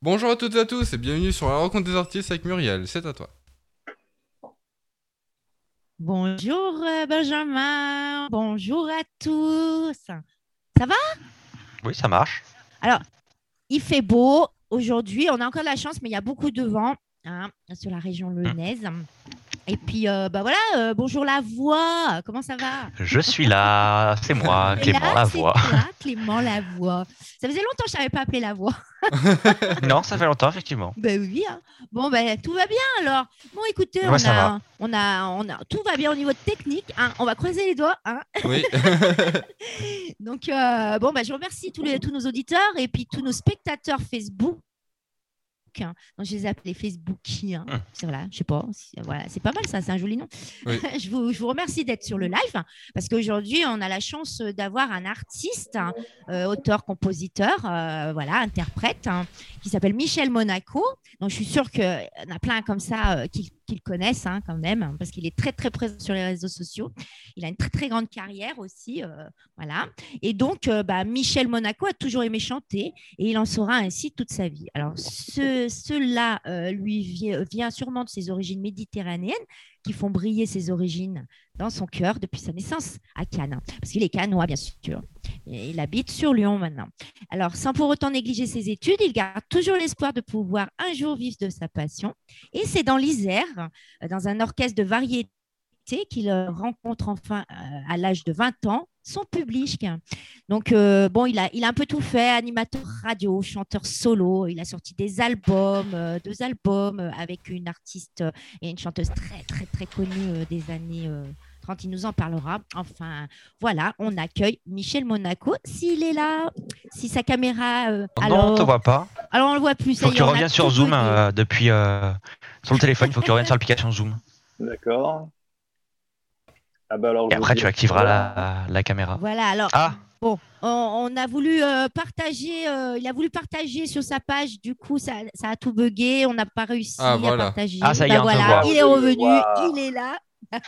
Bonjour à toutes et à tous et bienvenue sur la rencontre des artistes avec Muriel, c'est à toi. Bonjour euh, Benjamin, bonjour à tous. Ça va? Oui, ça marche. Alors, il fait beau aujourd'hui, on a encore de la chance, mais il y a beaucoup de vent hein, sur la région lyonnaise. Et puis, euh, bah voilà, euh, bonjour la voix, comment ça va? Je suis là, c'est moi, Clément là, la voix. toi, Clément la voix. Ça faisait longtemps que je savais pas appeler la voix. non, ça fait longtemps, effectivement. Ben oui. hein. Bon, ben tout va bien alors. Bon, écoutez, Ouais, on, a, va. on a, on a, tout va bien au niveau technique. hein. On va croiser les doigts. hein. Oui. Donc, euh, bon, bah, je remercie tous, les, tous nos auditeurs et puis tous nos spectateurs Facebook. Hein. Donc, je les appelle les Facebookiens. Hum. C'est voilà, je sais pas. Voilà, c'est pas mal ça, c'est un joli nom. Oui. je, vous, je vous remercie d'être sur le live parce qu'aujourd'hui, on a la chance d'avoir un artiste, hein, euh, auteur, compositeur, euh, voilà, interprète, hein, qui s'appelle Michel Monaco. Donc, je suis sûre qu'il y en a plein comme ça euh, qui, qui le connaissent hein, quand même, hein, parce qu'il est très, très présent sur les réseaux sociaux. Il a une très, très grande carrière aussi. euh, voilà. Et donc, euh, bah, Michel Monaco a toujours aimé chanter et il en sera ainsi toute sa vie. Alors, ce, cela euh, lui vient sûrement de ses origines méditerranéennes font briller ses origines dans son cœur depuis sa naissance à Cannes. Parce qu'il est cannois, bien sûr. Et il habite sur Lyon maintenant. Alors, sans pour autant négliger ses études, il garde toujours l'espoir de pouvoir un jour vivre de sa passion. Et c'est dans l'Isère, dans un orchestre de variété, qu'il rencontre enfin euh, à l'âge de 20 ans son public. Donc, euh, bon, il a, il a un peu tout fait, animateur radio, chanteur solo. Il a sorti des albums, euh, deux albums euh, avec une artiste et une chanteuse très, très, très connue euh, des années euh, 30. Il nous en parlera. Enfin, voilà, on accueille Michel Monaco. S'il est là, si sa caméra. euh, non, alors, on te voit pas. alors, on le voit plus. ça Faut que tu reviennes sur Zoom euh, depuis. euh, sur le téléphone, il faut que tu reviennes sur l'application Zoom. D'accord. Ah bah alors, Et après, tu activeras la, la caméra. Voilà, alors. Ah, Bon, on, on a voulu euh, partager, euh, il a voulu partager sur sa page, du coup, ça, ça a tout bugué, on n'a pas réussi Ah, à voilà. partager. Ah, ça y est, Bah voilà, il est revenu, il est là,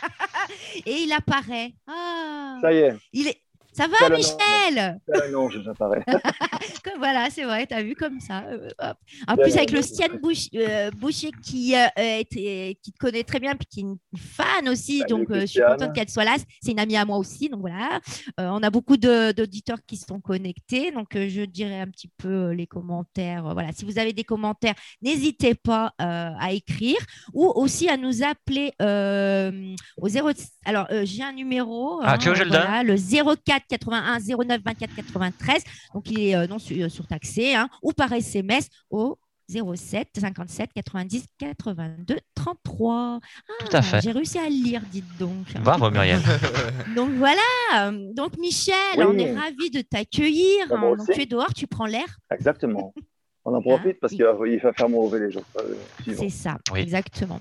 et il apparaît. Ah, Ça y est, il est... Ça va, Ça, le nom, Michel non, je- j'apparais. Comme- Voilà, c'est vrai, tu as vu comme ça. euh, hop. En plus, avec le. Stian Bouch- euh, Boucher qui, euh, était- qui te connaît très bien, puis qui est une fan aussi. Salut, donc, euh, je suis contente qu'elle soit là. C'est une amie à moi aussi. Donc, voilà. Euh, on a beaucoup d'auditeurs qui sont connectés. Donc, euh, je dirais un petit peu euh, les commentaires. Euh, Voilà. Si vous avez des commentaires, n'hésitez pas euh, à écrire ou aussi à nous appeler euh, au 0. Alors, euh, j'ai un numéro. Ah, tu veux je le Le 04 81 09 24 93. Donc, il est euh, non euh, surtaxé hein, ou par SMS au 07 57 90 82 33. Tout à Ah, fait. J'ai réussi à le lire, dites donc. bravo Muriel. Donc voilà. Donc Michel, Oui. on est ravis de t'accueillir. Bah, hein. Tu es dehors, tu prends l'air. Exactement. On en profite parce qu'il va, il va faire mauvais les jours euh. C'est ça, Oui. exactement.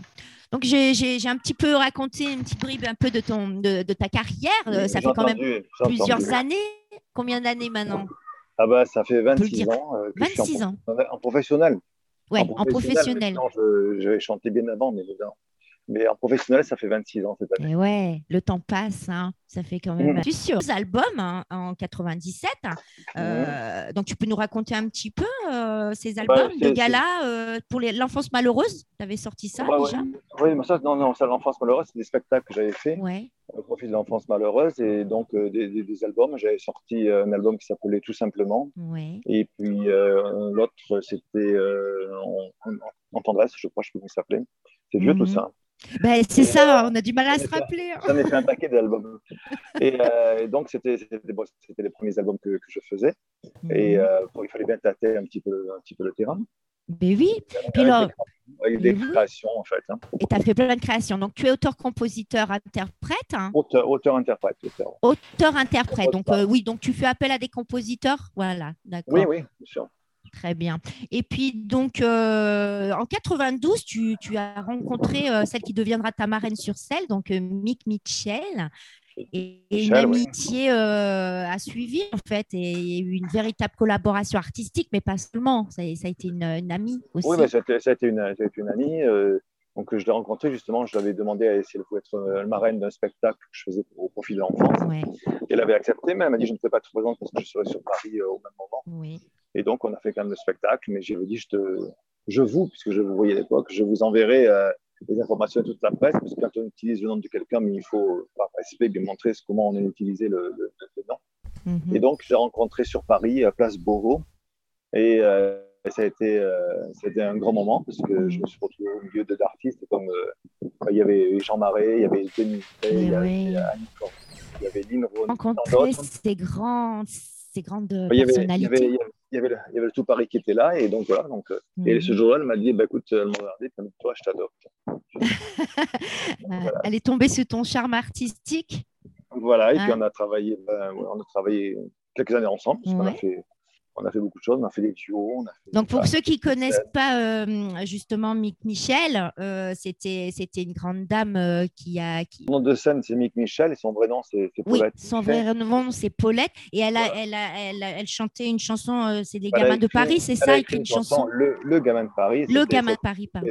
Donc j'ai un petit peu raconté une petite bribe un peu de, ton, de, de ta carrière. Euh, ça fait quand même plusieurs entendu. années. Combien d'années maintenant? Ah bah ça fait peut le 26 dire. ans euh, que je suis en 26 ans. En professionnel. Ouais, en professionnel. Non, je, je chantais bien avant, mais. Mais en professionnel, ça fait 26 ans cette année. Et ouais, le temps passe, hein. ça fait quand même. Mhm. Tu sur deux albums hein, en 97. euh, Donc tu peux nous raconter un petit peu euh, ces albums Bah, de gala euh, pour l'enfance malheureuse? Tu avais sorti ça ouais. déjà? Oui, mais ça, non, non, ça, l'enfance malheureuse, c'est des spectacles que j'avais fait Ouais. au profit de l'enfance malheureuse et donc euh, des, des- des albums. J'avais sorti un album qui s'appelait Tout simplement Ouais. et puis l'autre, c'était en, en- en tendresse, je crois, je sais plus comment il s'appelait. C'est vieux tout Mhm. ça. Ben, c'est Et, ça, on a du mal à se rappeler. hein. J'en ai fait un paquet d'albums. Et, euh, et donc, c'était c'était- bon, c'était les premiers albums que, que je faisais. Et Mhm. euh, bon, il fallait bien tâter un petit peu, un petit peu le terrain. Ben oui, Puis des, avec des créations, en fait. hein. et tu as fait plein de créations. Donc tu es auteur, compositeur, interprète. hein. Auteur, auteur, interprète. Auteur. Auteur, interprète. Donc euh, oui, donc tu fais appel à des compositeurs. Voilà, d'accord. Oui, oui, bien sûr. Très bien. Et puis, donc, euh, en 92, tu, tu as rencontré euh, celle qui deviendra ta marraine sur scène, donc euh, Mick Mitchell. Et, et une Michel, amitié a suivi, en fait, et il y a eu une véritable collaboration artistique, mais pas seulement. Ça, a- ça a été une, une amie aussi. Oui, mais ça, a été- ça a été une, ça a été une amie. donc, je l'ai rencontrée justement. Je l'avais demandé à si elle pouvait être marraine d'un spectacle que je faisais au profit de l'enfance. Ouais, elle avait accepté, mais elle m'a dit je ne pouvais pas être présente parce que je serais sur Paris au même moment. oui. Et donc, on a fait quand même le spectacle, mais j'ai dit, je, te, je vous, puisque je vous voyais à l'époque, je vous enverrai euh, les informations à toute la presse, parce que quand on utilise le nom de quelqu'un, il faut participer, bien montrer comment on a utilisé le, le, le nom. Mhm. Et donc, j'ai rencontré sur Paris, à Place Beauvau. Et euh, ça, a été, euh, ça a été un grand moment parce que je me suis retrouvé au milieu de- d'artistes comme euh, il y avait Jean Marais, il y avait Denis il y avait oui. Annie Cordy, il y avait Lynn tant Rencontrer ces, grands, ces grandes Il y avait, il y avait, personnalités. il y avait- il y avait le, il y avait le tout Paris qui était là. Et donc, voilà. Donc, euh, Et Mhm. ce jour-là, elle m'a dit bah, écoute, elle m'a regardé, puis dit toi, je t'adopte. Euh, Elle est tombée sur ton charme artistique? Voilà. Et puis, Ah. on a travaillé, ben, ouais, on a travaillé quelques années ensemble parce qu'on a Ouais. fait. On a fait beaucoup de choses, on a fait des duos. On a fait, Donc, pour ceux qui ne connaissent pas euh, justement Mick Michel, euh, c'était une grande dame euh, qui a. Qui... Son nom de scène, c'est Mick Michel, et son vrai nom, c'est c'est Oui, Paulette. son vrai nom, c'est Paulette. Et elle, a, Voilà. elle, a, elle, a- elle chantait une chanson, c'est des gamins de Paris, c'est ça Écrit une une chanson. le, le gamin de Paris. Le gamin de Paris, pardon.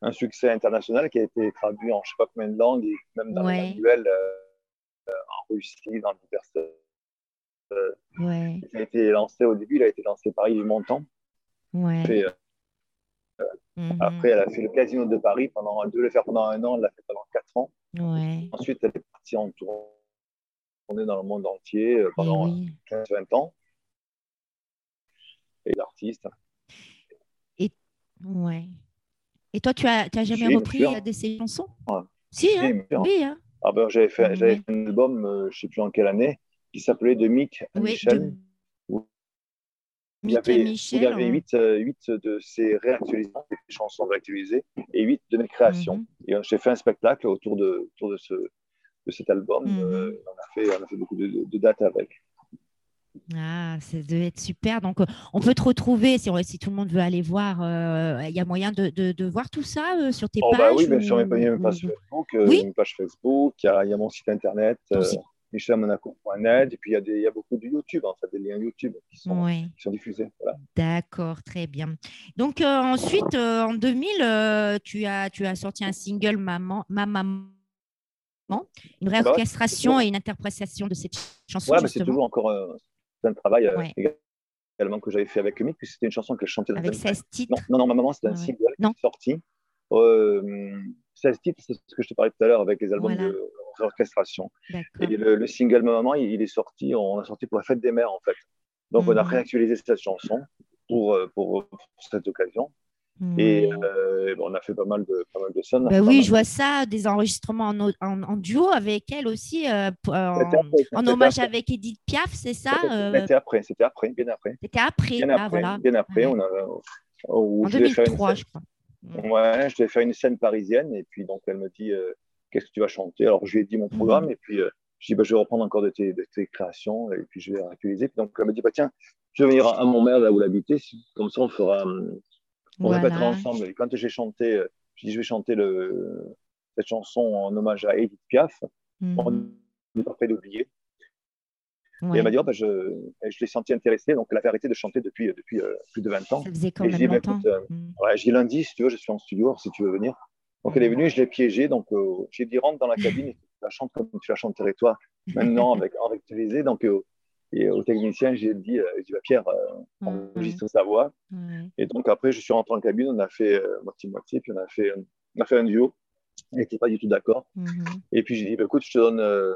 Un succès international qui a été traduit en je ne sais pas combien de langues, et même dans Ouais. les manuels en Russie, dans diverses. Ouais, il a été lancé au début, il a été lancé par Yves Montand. ouais. Puis, euh, mhm, Après, elle a fait le Casino de Paris pendant, elle devait le faire pendant un an, elle l'a fait pendant quatre ans. ouais. Ensuite, elle est partie en tournée dans le monde entier euh, Eh pendant oui. 15-20 ans. Et l'artiste. Ouais. Et toi, tu as, tu as jamais repris euh, de ces chansons? Ouais. Si, hein oui. Hein Ah ben, j'avais fait, Ouais. fait un album, euh, je ne sais plus en quelle année, qui s'appelait De Mick à oui, Michel. de- Il y avait, Michel. il y avait ouais. huit, euh, huit de ces réactualisations, des chansons réactualisées, et huit de mes créations. Et euh, j'ai fait un spectacle autour de, autour de, ce, de cet album. Mhm. Euh, on, a fait, on a fait beaucoup de, de dates avec. Ah, ça devait être super. Donc, on peut te retrouver si, on- si tout le monde veut aller voir. euh, Il y a moyen de, de- de voir tout ça euh, sur tes Oh, pages bah oui, bien sûr, ou- mes pages- ou- Facebook, euh, Oui. une page Facebook, il y, a, il y a mon site internet, site. michelmonaco.net, et puis il y, a des, il y a beaucoup de YouTube, en fait, des liens YouTube qui sont, Ouais, qui sont diffusés. Voilà. d'accord, très bien. Donc, euh, ensuite, euh, en 2000, euh, tu, as, tu as sorti un single Maman, Ma Maman, une ouais, réorchestration et une interprétation de cette chanson. Ouais, mais c'est toujours encore un travail Ouais. également que j'avais fait avec Mick, puis c'était une chanson que je chantais dans avec un 16 titres. Non, non, non, ma maman, c'est un Ouais. single Non. qui est sorti. Euh, 16 titres, c'est ce que je te parlais tout à l'heure avec les albums Voilà. de réorchestration. D'accord. Et le, le single Ma Maman, il, il est sorti, on l'a sorti pour la fête des mères, en fait. Donc, on a Mhm. réactualisé cette chanson pour, euh, pour, pour cette occasion. Et Ouais. euh, on a fait pas mal de, pas mal de sons. Bah oui, je vois ça, des enregistrements en, o- en- en duo avec elle aussi, euh, euh, en, hommage avec Edith Piaf, c'est ça C'était euh, après, c'était après, bien après. C'était après, Bien ah, après, voilà. bien après, Ouais. on a. En je devais faire une 2003, scène- je crois. Ouais, je devais faire une scène parisienne et puis donc elle me dit euh, qu'est-ce que tu vas chanter? Alors je lui ai dit mon programme Mhm. et puis euh, je dis bah, je vais reprendre encore de tes, de tes créations et puis je vais réactualiser. Puis donc elle me dit bah tiens, je vais venir à mon mère là où l'habiter, comme ça on fera, hum, on Voilà. répétera ensemble. Et quand j'ai chanté, euh, je dis je vais chanter le, cette chanson en hommage à Edith Piaf. Mhm. On n'est pas prêt d'oublier. Et elle m'a dit oh, bah, je, je l'ai senti intéressée, donc elle avait arrêté de chanter depuis, depuis euh, plus de 20 ans. Ça faisait quand Et je même dis, bah, écoute, euh, Mhm. Ouais, lundi, si tu veux, je suis en studio, si tu veux venir. Donc elle est venue, je l'ai piégée, donc euh, j'ai dit rentre dans la cabine et tu la chantes comme tu la chanterais toi, maintenant avec en réactualisé. Donc euh, et au technicien, j'ai dit, euh, dit bah, Pierre, euh, Mhm. enregistre sa voix. Ouais. Et donc après, je suis rentré en cabine, on a fait euh, moitié-moitié, puis on a fait, on a fait un duo. Elle n'était pas du tout d'accord. Mhm. Et puis j'ai dit, bah, écoute, je te donne, euh,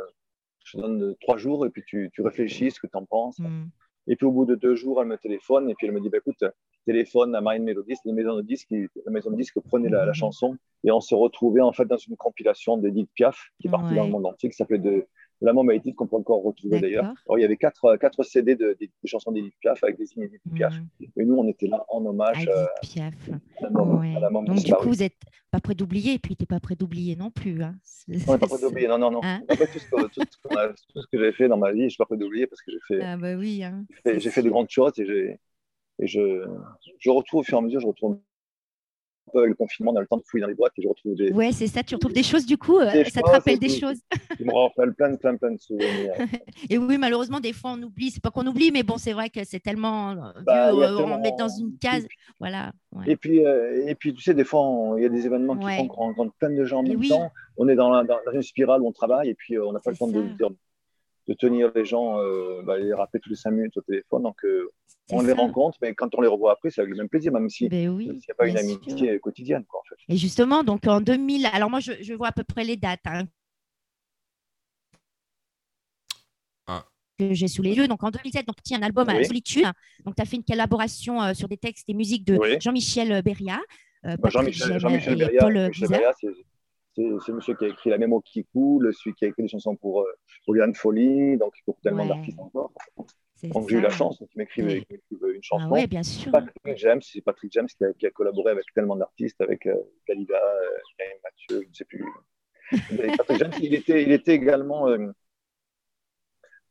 je te donne euh, trois jours et puis tu, tu réfléchis ce que tu en penses. Mhm. Et puis au bout de deux jours, elle me téléphone et puis elle me dit bah, écoute, téléphone à Marine Melodies, les maisons de disques, la maison de disques prenait la, la Mhm. chanson et on s'est retrouvés en fait dans une compilation d'Edith Piaf qui est partie Ouais. dans le monde entier, qui s'appelait de, la Mama Edith qu'on peut encore retrouver d'ailleurs. Il y avait quatre, quatre CD de, de- de chansons d'Edith Piaf avec des signes d'Edith Piaf. Mhm. Et nous, on était là en hommage Ah, euh, Piaf. à la Ouais. à la Donc, du coup, vous n'êtes pas prêt d'oublier, et puis tu n'es pas prêt d'oublier non plus. Hein. On n'est pas prêt d'oublier, non, non, non. Hein fait, tout ce, que, tout, ce qu'on a- tout ce que j'ai fait dans ma vie, je ne suis pas prêt d'oublier parce que j'ai fait, Ah, bah oui. Hein. fait de grandes choses et, j'ai- et je, je retrouve au fur et à mesure, je retrouve un peu avec le confinement, on a le temps de fouiller dans les boîtes et je retrouve des, Ouais, c'est ça, tu retrouves des choses du coup, euh, Des ça te rappelle des choses. qui me rappellent plein, plein, plein de souvenirs. Et oui, malheureusement, des fois, on oublie. C'est pas qu'on oublie, mais bon, c'est vrai que c'est tellement euh, vieux, Bah, euh, on tellement- met dans une case. Voilà. ouais. Et puis, euh, et puis, tu sais, des fois, il y a des événements qui Ouais. font qu'on rencontre plein de gens en Et même oui. temps. On est dans, la- dans- une spirale où on travaille et puis euh, on n'a pas le temps de, de, de tenir les gens, euh, bah, les rappeler tous les cinq minutes au téléphone. Donc, euh, on les rencontre, mais quand on les revoit après, c'est avec le même plaisir, même si Ben oui, n'y a pas une sûr. amitié quotidienne. Quoi, en fait. Et justement, donc en 2000, alors moi je, je vois à peu près les dates hein, Ah. que j'ai sous les yeux. Donc en 2007, donc tu as un album à. Solitude. Donc tu as fait une collaboration euh, sur des textes et musiques de Oui. Jean-Michel Beria, euh, Bah, Jean-Michel Beria, c'est monsieur qui a écrit La Mémo qui coule, celui qui a écrit des chansons pour, euh, pour Liane Folly, donc pour tellement Ouais. d'artistes encore. Donc j'ai eu la chance Oui. qu'il m'écrive une chanson. Ah ouais, bien sûr. Patrick James, c'est Patrick James qui a, qui a collaboré avec tellement d'artistes, avec euh, Dalida, euh, Mathieu, je ne sais plus. Patrick James, il était, il était également euh,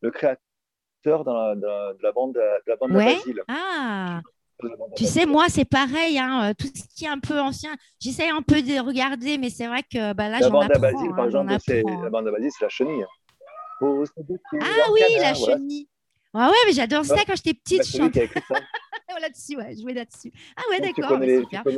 le créateur dans la- dans de la bande, de la bande Ouais. Ah, De à tu sais, moi c'est pareil, hein, euh, tout ce qui est un peu ancien, j'essaie un peu de regarder, mais c'est vrai que bah, là j'en apprends. Basile, hein, par exemple, apprends. la bande à Basile, c'est la chenille. Oh, Ah oui, la voilà. chenille. Ouais, ouais, mais j'adore ça quand j'étais Bah, petite. c'est je ça. là-dessus, ouais, jouer là-dessus. Ah ouais, d'accord, bah,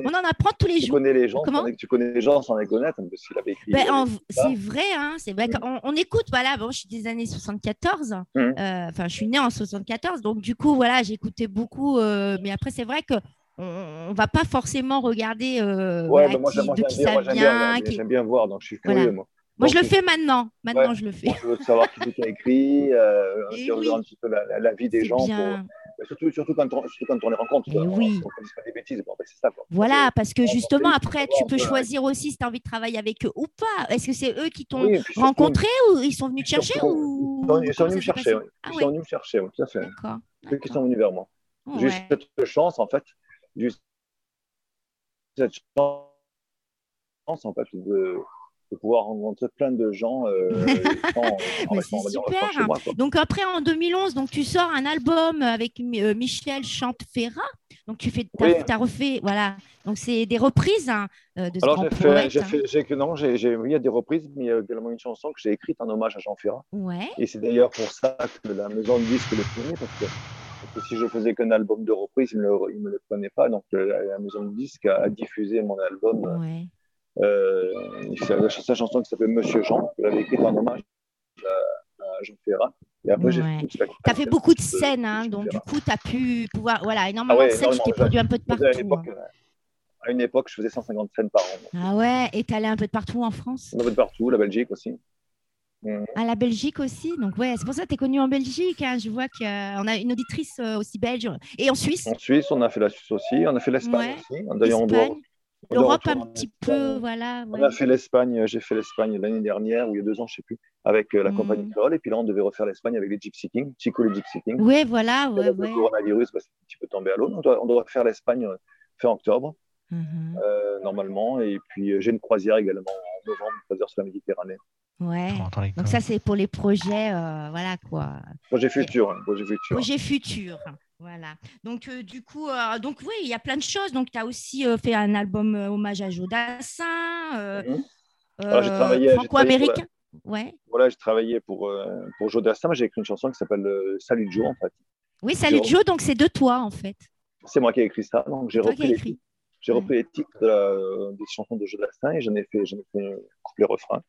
On en apprend tous les Tu jours. connais les gens, Comment tu connais les gens sans les connaître, parce qu'il avait écrit. Ben, ça. c'est vrai, hein, c'est vrai qu'on on écoute, voilà, bon, je suis des années 74, Mhm. euh, enfin, je suis née en 74, donc du coup, voilà, j'écoutais beaucoup, euh, mais après, c'est vrai que on, on va pas forcément regarder euh, Ouais, moi, qui- moi, de qui ça moi, j'aime bien, vient. qui- j'aime bien voir, donc je suis Voilà. curieux, moi. Je le fais maintenant, maintenant, je le fais. Je veux savoir qui a écrit, euh, Eh oui. un petit peu la, la- la vie des gens. bien. surtout, surtout, quand on, surtout quand on les rencontre. Eh oui. On ne pas des bêtises. Bon, ben, c'est ça. Quoi. Voilà, parce que justement, après, tu peux choisir aussi si tu as envie de travailler avec eux ou pas. Est-ce que c'est eux qui t'ont Oui, surtout, rencontré ou ils sont venus te chercher ou Ils sont, venus me chercher. oui. Ils ouais. sont venus me chercher, tout à fait. D'accord. Ceux qui sont venus vers moi. J'ai eu Ouais. cette chance, en fait. J'ai eu cette chance, en fait, de, de pouvoir rencontrer plein de gens euh, sans, super. moi. Donc après, en 2011, donc tu sors un album avec euh, Michel Chantefera. Donc tu fais, t'as, Oui. t'as refait, voilà. Donc c'est des reprises hein, euh, de ce Alors, j'ai fait, j'ai hein. non, j'ai, il y a des reprises, mais il y a également une chanson que j'ai écrite en hommage à Jean Ferrat. Ouais. Et c'est d'ailleurs pour ça que la maison de disque le prenait, parce que, si je faisais qu'un album de reprise, ils ne le, me le prenaient pas. Donc euh, la, maison de disque a, a diffusé mon album, Ouais. Euh, c'est la, sa chanson qui s'appelle Monsieur Jean, que j'avais écrite en hommage à, à Jean Ferrat. Et après, j'ai Ouais. fait. Tu as fait beaucoup de scènes, hein, donc du coup, tu as pu pouvoir. Voilà, énormément Ah ouais, de scènes, tu t'es produit un peu de partout. À, l'époque, euh, à une époque, je faisais 150 scènes par an. hein. Ah ouais, et tu allé un peu de partout en France? Un peu de partout, la Belgique aussi. Mm. À la Belgique aussi? Donc, ouais, c'est pour ça que tu es connu en Belgique. hein. Je vois qu'on a une auditrice euh, aussi belge. Et en Suisse, En Suisse, on a fait la Suisse aussi, on a fait l'Espagne Ouais. aussi. D'ailleurs, on doit l'Europe un petit peu. Voilà. On a fait l'Espagne, j'ai fait l'Espagne l'année dernière, ou il y a deux ans, je ne sais plus, avec euh, la Mm. compagnie créole. Et puis là, on devait refaire l'Espagne avec les Gypsy Kings, Chico les Gypsy Kings. Ouais, voilà. Et Ouais, ouais. Le coronavirus, bah, c'est un petit peu tombé à l'eau. On doit, on doit faire l'Espagne euh, fin octobre, Mhm. euh, normalement. Et puis, j'ai une croisière également en novembre, une croisière sur la Méditerranée. Ouais. Donc, ça, c'est pour les projets. euh, voilà quoi. Projet futur, hein, projet futur. Projet futur. Voilà. Donc, euh, du coup, euh, donc oui, il y a plein de choses. Donc, tu as aussi euh, fait un album hommage à Jodassin, travaillé- j'ai franco-américain. Ouais. Voilà, j'ai travaillé pour, pour Joe Dassin. J'ai écrit une chanson qui s'appelle Salut Joe, en fait. Oui, salut Joe. Donc, c'est de toi, en fait. C'est moi qui ai écrit ça. Donc, j'ai repris, les, titres- Ouais. repris les titres de la- des chansons de Joe Dassin et j'en ai fait, j'en ai fait un couplet refrain.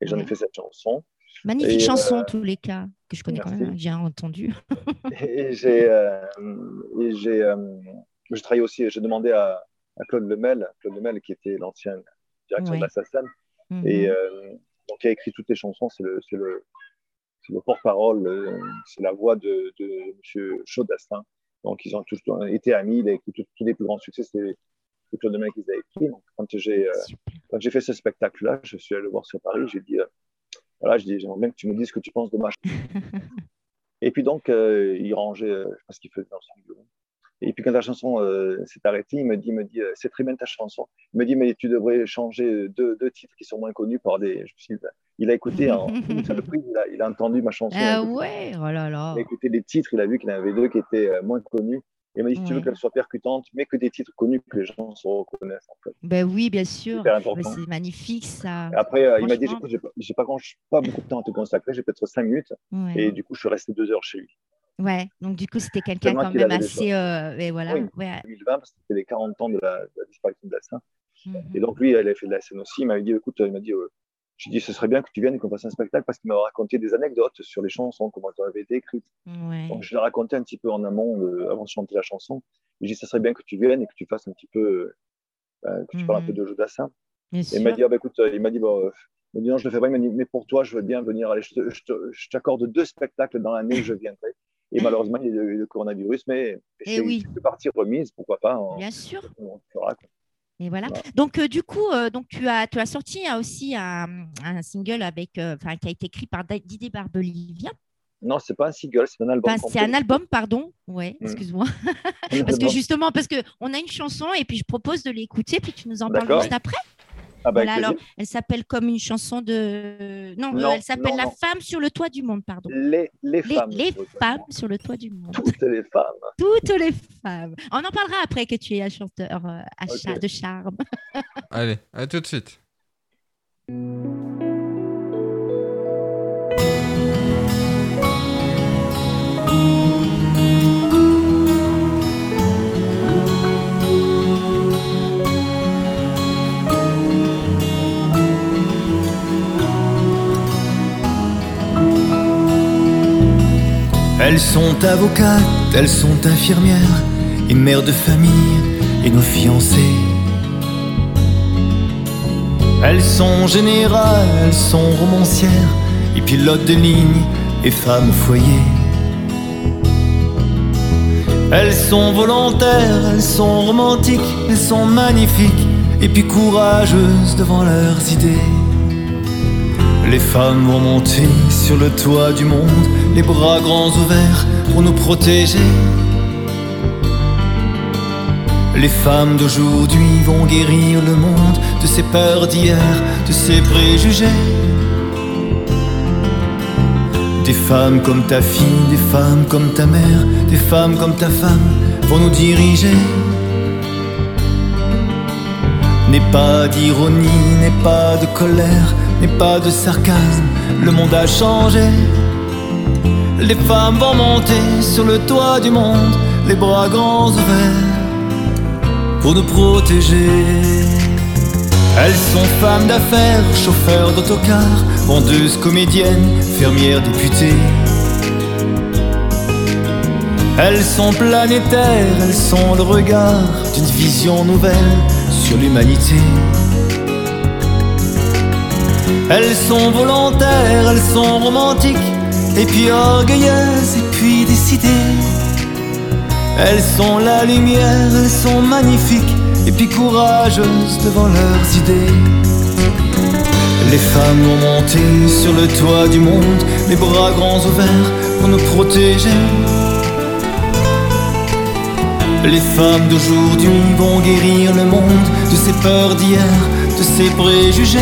Et j'en ai fait cette chanson. Magnifique Et, chanson, euh, en tous les cas, que je connais quand même, j'ai entendu. Et j'ai, euh, euh, j'ai travaillé aussi, j'ai demandé à, à Claude Lemel, Claude Lemel qui était l'ancien directeur Ouais. de la SACEM, Mhm. et euh, donc qui a écrit toutes les chansons, c'est le, le, c'est le porte-parole, euh, c'est la voix de, de Monsieur Chaudassin. Donc ils ont tous été amis, écrit tous tous les plus grands succès, c'est Claude Lemel qui les a écrits. Donc quand j'ai, euh, fait ce spectacle-là, je suis allé le voir sur Paris, j'ai dit, euh, voilà, je dis, j'aimerais bien que tu me dises ce que tu penses de ma chanson. Et puis donc, euh, il rangeait, euh, je pense qu'il faisait dans son bureau. Et puis quand la chanson euh, s'est arrêtée, il me dit, il me dit, euh, c'est très bien ta chanson. Il me dit, mais tu devrais changer deux, deux titres qui sont moins connus par des. Je suis il a écouté en une seule prise, il a, il a entendu ma chanson. Ah ouais, oh là là. il a écouté les titres, il a vu qu'il y en avait deux qui étaient moins connus. Et il m'a dit, si tu veux qu'elle soit percutante, mais que des titres connus que les gens se reconnaissent en fait. Ben oui, bien sûr. C'est magnifique ça. Et après, euh, il m'a dit, j'écoute, j'ai pas, pas, grand- pas beaucoup de temps à te consacrer, j'ai peut-être cinq minutes. Ouais. Et du coup, je suis resté deux heures chez lui. Ouais, donc du coup, c'était quelqu'un quand même avait assez. euh, et voilà. Oui. ouais. 2020, parce que c'était les 40 ans de la, de la disparition de Dassin. Mhm. Et donc, lui, il a fait de la scène aussi. Il m'avait dit, écoute, il m'a dit, euh, J'ai dit, ce serait bien que tu viennes et qu'on fasse un spectacle parce qu'il m'a raconté des anecdotes sur les chansons, comment elles avaient été écrites. Ouais. Donc, je l'ai raconté un petit peu en amont, euh, avant de chanter la chanson. Et j'ai dit, ce serait bien que tu viennes et que tu fasses un petit peu, euh, que tu parles un Mhm. peu de Jodassin. Et il m'a dit, ah, bah, écoute, euh, il m'a dit, bon, euh, il dit, non, je le fais pas. Il m'a dit, mais pour toi, je veux bien venir. Allez, je je je t'accorde deux spectacles dans l'année, je viendrai. Et malheureusement, il y a eu le coronavirus, mais Eh c'est oui. quelques parties remises, pourquoi pas. on- Bien sûr. on fera, quoi. Et voilà. Donc, euh, du coup, euh, donc tu as, tu as sorti euh, aussi un, un single avec, euh, qui a été écrit par Didier Barbelivien. Non, c'est pas un single, c'est un album. Enfin, c'est un album, pardon. Ouais, Mm. excuse-moi. Parce que justement, parce qu'on a une chanson et puis je propose de l'écouter, puis tu nous en parles juste après. Ah, bah, voilà, alors, elle s'appelle comme une chanson de. Non, euh, Non, elle s'appelle La non. femme sur le toit du monde, pardon. Les, les Les, femmes. les sur le toit. femmes sur le toit du monde. Toutes les femmes. Toutes les femmes. On en parlera après que tu es un chanteur euh, à Ok. cha- de charme. Allez, à tout de suite. Elles sont avocates, elles sont infirmières et mères de famille et nos fiancées. Elles sont générales, elles sont romancières et pilotes de ligne et femmes au foyer. Elles sont volontaires, elles sont romantiques, elles sont magnifiques et puis courageuses devant leurs idées. Les femmes vont monter sur le toit du monde, les bras grands ouverts pour nous protéger. Les femmes d'aujourd'hui vont guérir le monde de ses peurs d'hier, de ses préjugés. Des femmes comme ta fille, des femmes comme ta mère, des femmes comme ta femme vont nous diriger. N'est pas d'ironie, n'est pas de colère, n'est pas de sarcasme, le monde a changé. Les femmes vont monter sur le toit du monde, les bras grands ouverts, pour nous protéger. Elles sont femmes d'affaires, chauffeurs d'autocar, vendeuses, comédiennes, fermières, députées. Elles sont planétaires, elles sont le regard d'une vision nouvelle sur l'humanité. Elles sont volontaires, elles sont romantiques, et puis orgueilleuses, et puis décidées. Elles sont la lumière, elles sont magnifiques, et puis courageuses devant leurs idées. Les femmes vont monter sur le toit du monde, les bras grands ouverts pour nous protéger. Les femmes d'aujourd'hui vont guérir le monde de ses peurs d'hier, de ses préjugés.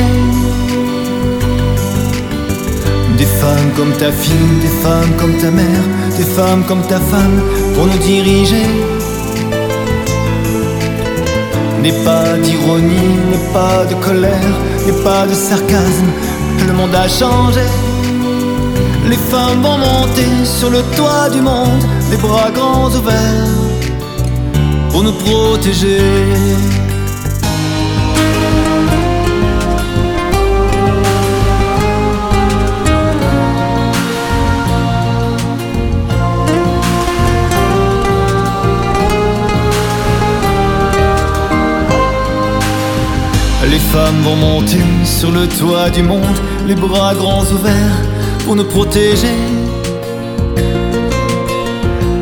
Des femmes comme ta fille, des femmes comme ta mère, des femmes comme ta femme pour nous diriger. N'est pas d'ironie, n'est pas de colère, n'est pas de sarcasme, le monde a changé. Les femmes vont monter sur le toit du monde, les bras grands ouverts pour nous protéger. Femmes vont monter sur le toit du monde, les bras grands ouverts pour nous protéger.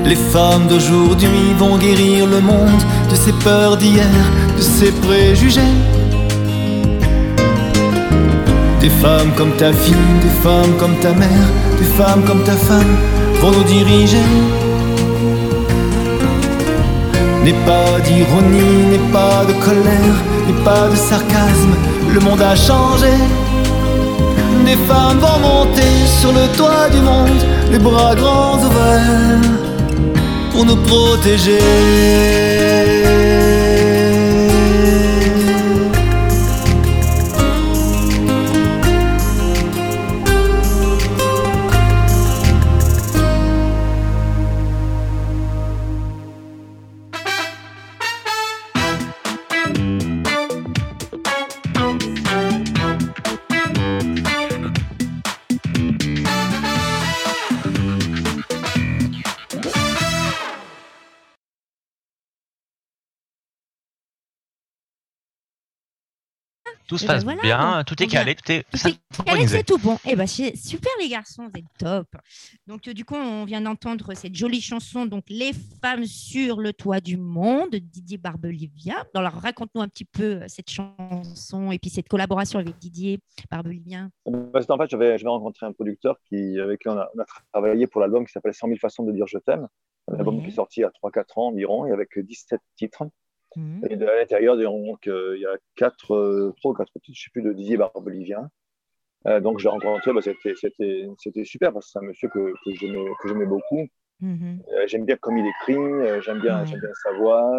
Les femmes d'aujourd'hui vont guérir le monde de ses peurs d'hier, de ses préjugés. Des femmes comme ta fille, des femmes comme ta mère, des femmes comme ta femme vont nous diriger. N'est pas d'ironie, n'est pas de colère, n'est pas de sarcasme, le monde a changé. Des femmes vont monter sur le toit du monde, les bras grands ouverts pour nous protéger. Tout se ben passe voilà, bien, donc, tout est calé, tout est Tout est calé, c'est tout bon. Eh ben, c'est super les garçons, c'est top. Donc euh, du coup, on vient d'entendre cette jolie chanson, donc Les femmes sur le toit du monde, de Didier Barbelivien. Alors raconte-nous un petit peu euh, cette chanson et puis cette collaboration avec Didier Barbelivien. Parce qu'en fait, j'avais j'avais rencontré un producteur qui, avec qui on a, on a travaillé pour l'album qui s'appelle 100 000 façons de dire je t'aime. Un album Ouais. qui est sorti il y a 3-4 ans environ et avec 17 titres. Mhm. Et de, à l'intérieur, donc, il y a 4, euh, 3 ou 4 titres, je ne sais plus, de Didier Barbelivien. Euh, donc, je l'ai rencontré, bah, c'était- super parce que c'est un monsieur que, que j'aimais beaucoup. Mhm. Euh, j'aime bien comme il écrit, j'aime bien, j'aime bien sa voix.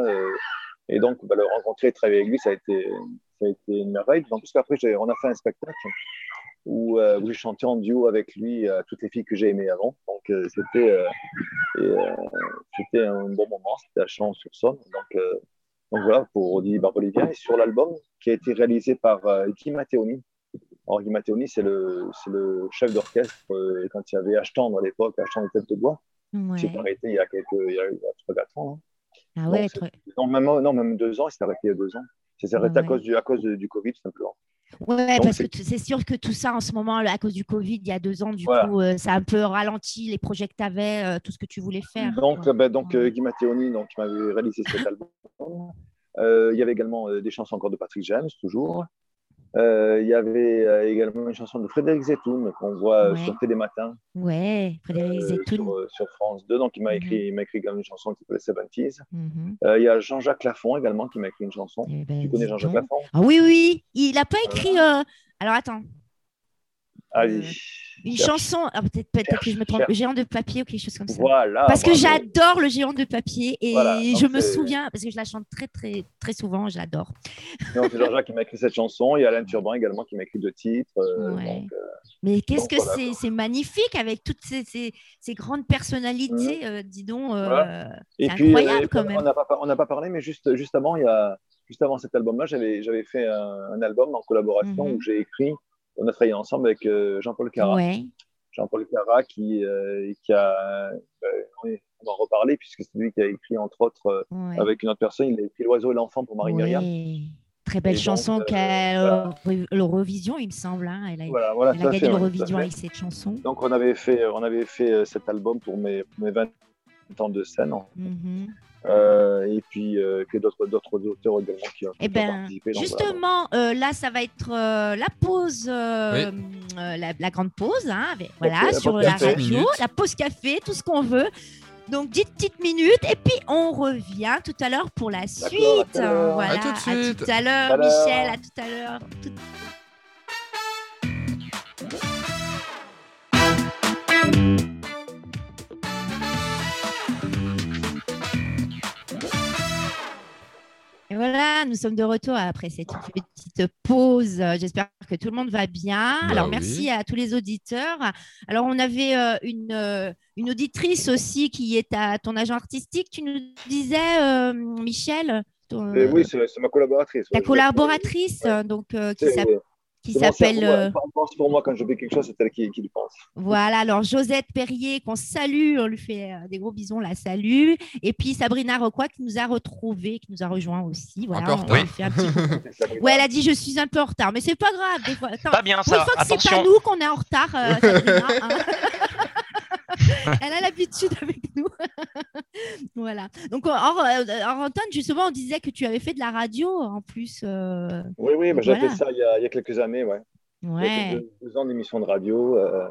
et donc, bah, le rencontrer et travailler avec lui, ça a été, ça a été une merveille. En plus, qu'après, on a fait un spectacle où, euh, où j'ai chanté en duo avec lui euh, toutes les filles que j'ai aimées avant. Donc, euh, c'était un bon moment, c'était à Chalon-sur-Saône. Donc, donc voilà, pour Didier Barbelivien. Et sur l'album, qui a été réalisé par euh, Guy Matteoni. Alors, Guy Matteoni, c'est le, le chef d'orchestre euh, quand il y avait Ashtendre à l'époque, Ashtendre de tête de bois. Ouais. Il s'est arrêté il y a quelques, il y a, il y a 3-4 ans. hein. Ah ouais, Non, même, non, même deux ans, il s'est arrêté il y a deux ans. Il s'est arrêté à cause du, à cause du, Covid, simplement. Ouais, Donc, parce que c'est- sûr que tout ça en ce moment, à cause du Covid, il y a deux ans, du Voilà. coup, euh, ça a un peu ralenti les projets que tu avais, tout ce que tu voulais faire. Donc, euh, ben, donc euh, Guy Matteoni, donc, qui m'avait réalisé cet album. Euh, il y avait également euh, des chansons encore de Patrick James, toujours. Euh, il y avait euh, également une chanson de Frédéric Zetoun qu'on voit euh, Ouais. sur Télé-Matin Ouais, Frédéric euh, Zetoun. sur, sur France 2. Donc, il m'a Mhm. écrit, il m'a écrit également une chanson qui s'appelle 70s. Mhm. Euh, il y a Jean-Jacques Lafont également qui m'a écrit une chanson. Eh ben, Tu connais Jean-Jacques. Lafont Ah oui, oui, il n'a pas écrit. Alors attends, Allez. Euh, une chanson. ah, peut-être peut-être que je me trompe. Géant de papier ou quelque chose comme ça. Voilà. Parce que j'adore le géant de papier et Voilà, je me souviens, parce que je la chante très, très, très souvent. Donc, c'est Jean-Jacques qui m'a écrit cette chanson. Il y a Alain Turban également qui m'a écrit deux titres. euh, Ouais. donc, euh, Mais qu'est-ce que voilà, c'est magnifique avec toutes ces, ces, ces grandes personnalités, euh, dis donc. Voilà. C'est Et puis, incroyable, quand on même. n'a pas, on n'a pas parlé, mais juste, juste avant, il y a, juste avant cet album-là, j'avais, fait un, un album en collaboration Mhm. où j'ai écrit. On a travaillé ensemble avec euh, Jean-Paul Cara. Ouais. Jean-Paul Cara qui, euh, qui a, euh, on va en reparler puisque c'est lui qui a écrit entre autres ouais. avec une autre personne. Il a écrit L'oiseau et l'enfant pour Marie-Myriam. Très belle Et chanson euh, qu'a l'Eurovision, il me semble. hein. Elle a, Voilà, voilà, elle a gagné l'Eurovision avec cette chanson. Donc on avait fait, on avait fait cet album pour mes, pour mes 20 ans de scène. Mhm. Euh, et puis, euh, puis d'autres, d'autres auteurs également qui ont, Eh ben, participé. Donc, voilà. justement, euh, là, ça va être euh, la pause, euh, euh, la, la grande pause, hein, avec- voilà, la sur pause la café. radio, la pause café, tout ce qu'on veut. Donc, 10 petites minutes, et puis on revient tout à l'heure pour la suite. à l'heure. Voilà, À tout de suite. tout à l'heure, À l'heure. Michel, à tout à l'heure. Tout- voilà, nous sommes de retour après cette petite pause. Euh, J'espère que tout le monde va bien. Bah Alors, oui. merci à tous les auditeurs. Alors, on avait euh, une, euh, une auditrice aussi qui est à ton agent artistique. Tu nous disais, euh, Michel, ton- oui, c'est, ma collaboratrice. ta ouais. collaboratrice, Ouais. donc, euh, qui C'est- s'app- qui s'appelle. cerveau, euh, pense pour moi quand je fais quelque chose, c'est elle qui, qui le pense. Voilà, alors Josette Perrier, qu'on salue, on lui fait euh, des gros bisous, on la salue. Et puis Sabrina Roquois qui nous a retrouvés, qui nous a rejoints aussi. Voilà, peu en on retard. lui fait un petit. Ouais, elle a dit je suis un peu en retard, mais c'est pas grave. Des fois, Attends, Pas bien une ça, fois que c'est pas nous qu'on est en retard, euh, Sabrina, hein. Elle a l'habitude avec. Voilà. Donc, en, en antenne, justement, on disait que tu avais fait de la radio en plus. euh, Oui, oui, bah, Voilà. fait ça il y, a, il y a quelques années, ouais. Il y a Ouais. deux, deux ans d'émission de radio. euh,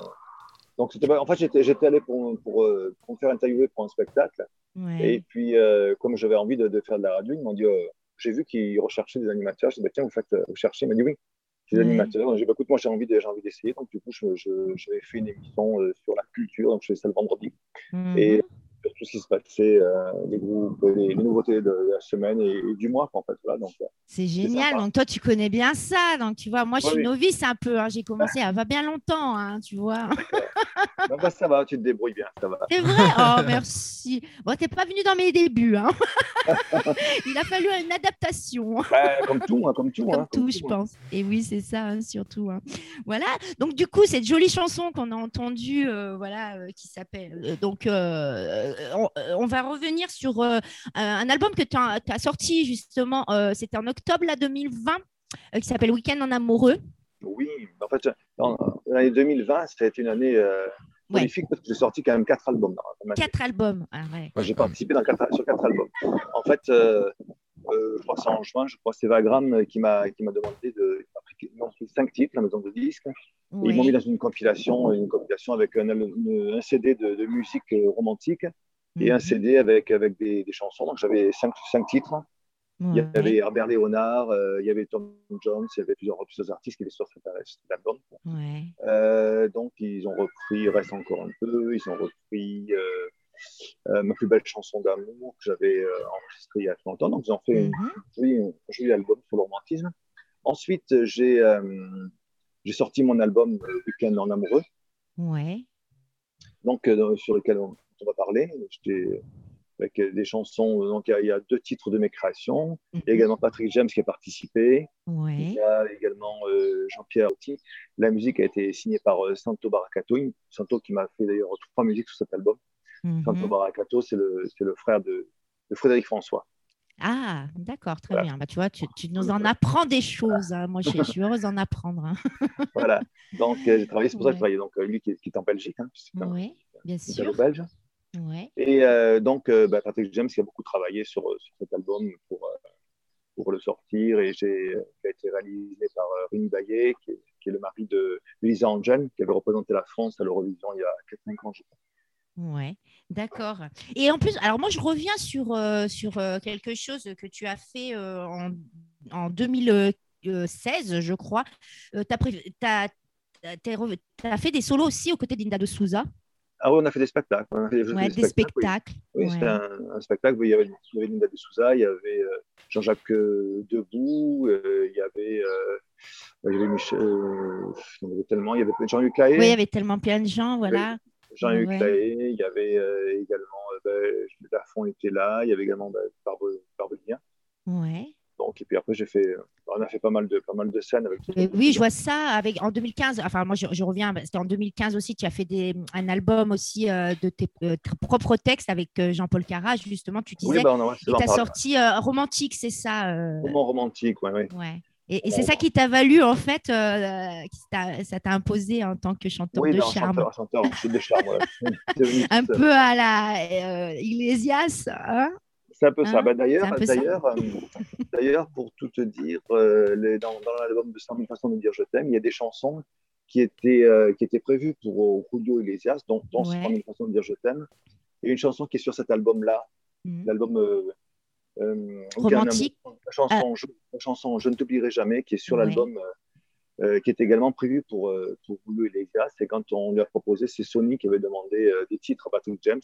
Donc, en fait, j'étais, allé pour, pour, euh, pour me faire interviewer pour un spectacle. ouais. Et puis, euh, comme j'avais envie de, de faire de la radio, ils m'ont dit euh, j'ai vu qu'ils recherchaient des animateurs. Je dis bah, tiens, vous, faites, euh, vous cherchez Il m'a dit oui, des Ouais. animateurs. J'ai dit bah, écoute, moi, j'ai envie, de- j'ai envie d'essayer. Donc, du coup, je, je- j'avais fait une émission euh, sur la culture. Donc, je faisais ça le vendredi. Mhm. Et sur tout ce qui se passait, euh, les groupes, les, les nouveautés de la semaine et, et du mois, en fait. Voilà, donc, euh, C'est génial. sympa. Donc, toi, tu connais bien ça. Donc, tu vois, moi, je suis novice un peu. hein. J'ai commencé à va bien longtemps, hein, tu vois. bah, bah, ça va, tu te débrouilles bien, ça va. C'est vrai? Oh, merci. Bon, t'es pas venu dans mes débuts. Hein. Il a fallu une adaptation. Bah, comme tout, hein, comme tout. Comme tout, je pense. Et oui, c'est ça, surtout. Voilà. Donc, du coup, cette jolie chanson qu'on a entendue, euh, voilà, qui s'appelle. donc, euh, on, euh, on va revenir sur euh, un album que tu as, sorti, justement. euh, C'était en octobre là, 2020. euh, qui s'appelle Week-end en amoureux. Oui, en fait, l'année 2020, ça a été une année euh, Ouais. prolifique parce que j'ai sorti quand même quatre albums. Quatre albums. Ah ouais. J'ai participé dans quatre, sur quatre albums. En fait, euh, euh, je crois que c'est en juin, je crois que c'est Vagram qui m'a demandé de. Ils m'ont pris cinq titres, la maison de disques. Ils m'ont mis dans une compilation, une compilation avec un, CD de, de musique euh, romantique et un Mhm. CD avec, avec des, des chansons. Donc j'avais cinq, cinq titres. Il y avait Herbert Léonard, euh, il y avait Tom Jones, il y avait plusieurs, plusieurs artistes qui étaient sur cet, album. Ouais. Euh, donc ils ont repris reste encore un peu, ils ont repris euh, euh, ma plus belle chanson d'amour que j'avais euh, enregistrée il y a longtemps. Donc ils ont fait un joli, un joli album sur le romantisme. Ensuite, j'ai euh, j'ai sorti mon album Weekend en amoureux, Ouais. donc euh, sur lequel on, on va parler. J'étais avec euh, des chansons. Donc il y, a, il y a deux titres de mes créations. Il y a également Patrick James qui a participé. Il y a également euh, Jean-Pierre Auti. La musique a été signée par euh, Santo Baracato. Santo qui m'a fait d'ailleurs trois musiques sur cet album. Santo Mhm. Baracato, c'est le, le frère de, de Frédéric François. Ah, d'accord, très Voilà. bien. Bah, tu vois, tu, tu nous en apprends des choses. hein. Moi, je, suis- je suis heureuse d'en apprendre. hein. Voilà. Donc euh, j'ai travaillé, c'est pour ça que j'ai travaillé. Donc euh, lui qui est, qui est en Belgique, hein, Oui, bien sûr. belge. Ouais. Et euh, donc, euh, bah, Patrick James qui a beaucoup travaillé sur, euh, sur cet album pour, euh, pour le sortir et j'ai, a été réalisé par Rémi Baillet, qui est, qui est le mari de Lisa Angel, qui avait représenté la France à l'Eurovision il y a 4-5 ans. je crois. Ouais, d'accord. Et en plus, alors moi, je reviens sur, sur quelque chose que tu as fait en, en 2016, je crois. tu as, fait des solos aussi aux côtés d'Inda de Souza, Ah oui, on a fait des spectacles. On a fait ouais, des spectacles. Oui, Oui, ouais. c'était un, un spectacle. Il y avait, il y avait Linda de Souza, il y avait euh, Jean-Jacques euh, Debout, euh, il y avait, euh, il y avait Michel, euh, il y avait tellement, il y avait Jean-Luc Lahaye. Oui, il y avait tellement plein de gens, voilà. Jean-Luc Ouais. Lahaye, il y avait euh, également euh, ben, Lafont était là, il y avait également ben, Barbe- Barbelivien. Ouais. Donc, et puis après, j'ai fait, on a fait pas mal de, pas mal de scènes avec tout Et oui, je vois ça avec, en 2015. Enfin, moi, je, je reviens. bah, C'était en 2015 aussi. Tu as fait des, un album aussi euh, de tes euh, propres textes avec euh, Jean-Paul Carra. Justement, tu disais. Oui, ben, c'est tu as sorti euh, Romantique, c'est ça Roman romantique, ouais, ouais. Ouais. Et, et c'est ça qui t'a valu, en fait, qui t'a- ça t'a imposé en tant que chanteur Oui, de ben, charme. chanteur, chanteur, de charme. venu Un peu à la Iglesias. hein? C'est un peu ça. Hein Bah, d'ailleurs, d'ailleurs, euh, d'ailleurs, pour tout te dire, euh, les- dans, dans l'album de 100 000 façons de dire je t'aime, il y a des chansons qui étaient, euh, qui étaient prévues pour Julio Iglesias, dont, dont Ouais. 100 000 façons de dire je t'aime. Et une chanson qui est sur cet album-là, Mhm. l'album euh, euh, Romantique. Dernier Amour, la chanson, je, la chanson Je ne t'oublierai jamais, qui est sur Ouais. l'album, euh, qui est également prévue pour, euh, pour Julio Iglesias. Et quand on lui a proposé, c'est Sony qui avait demandé euh, des titres à Patrick James.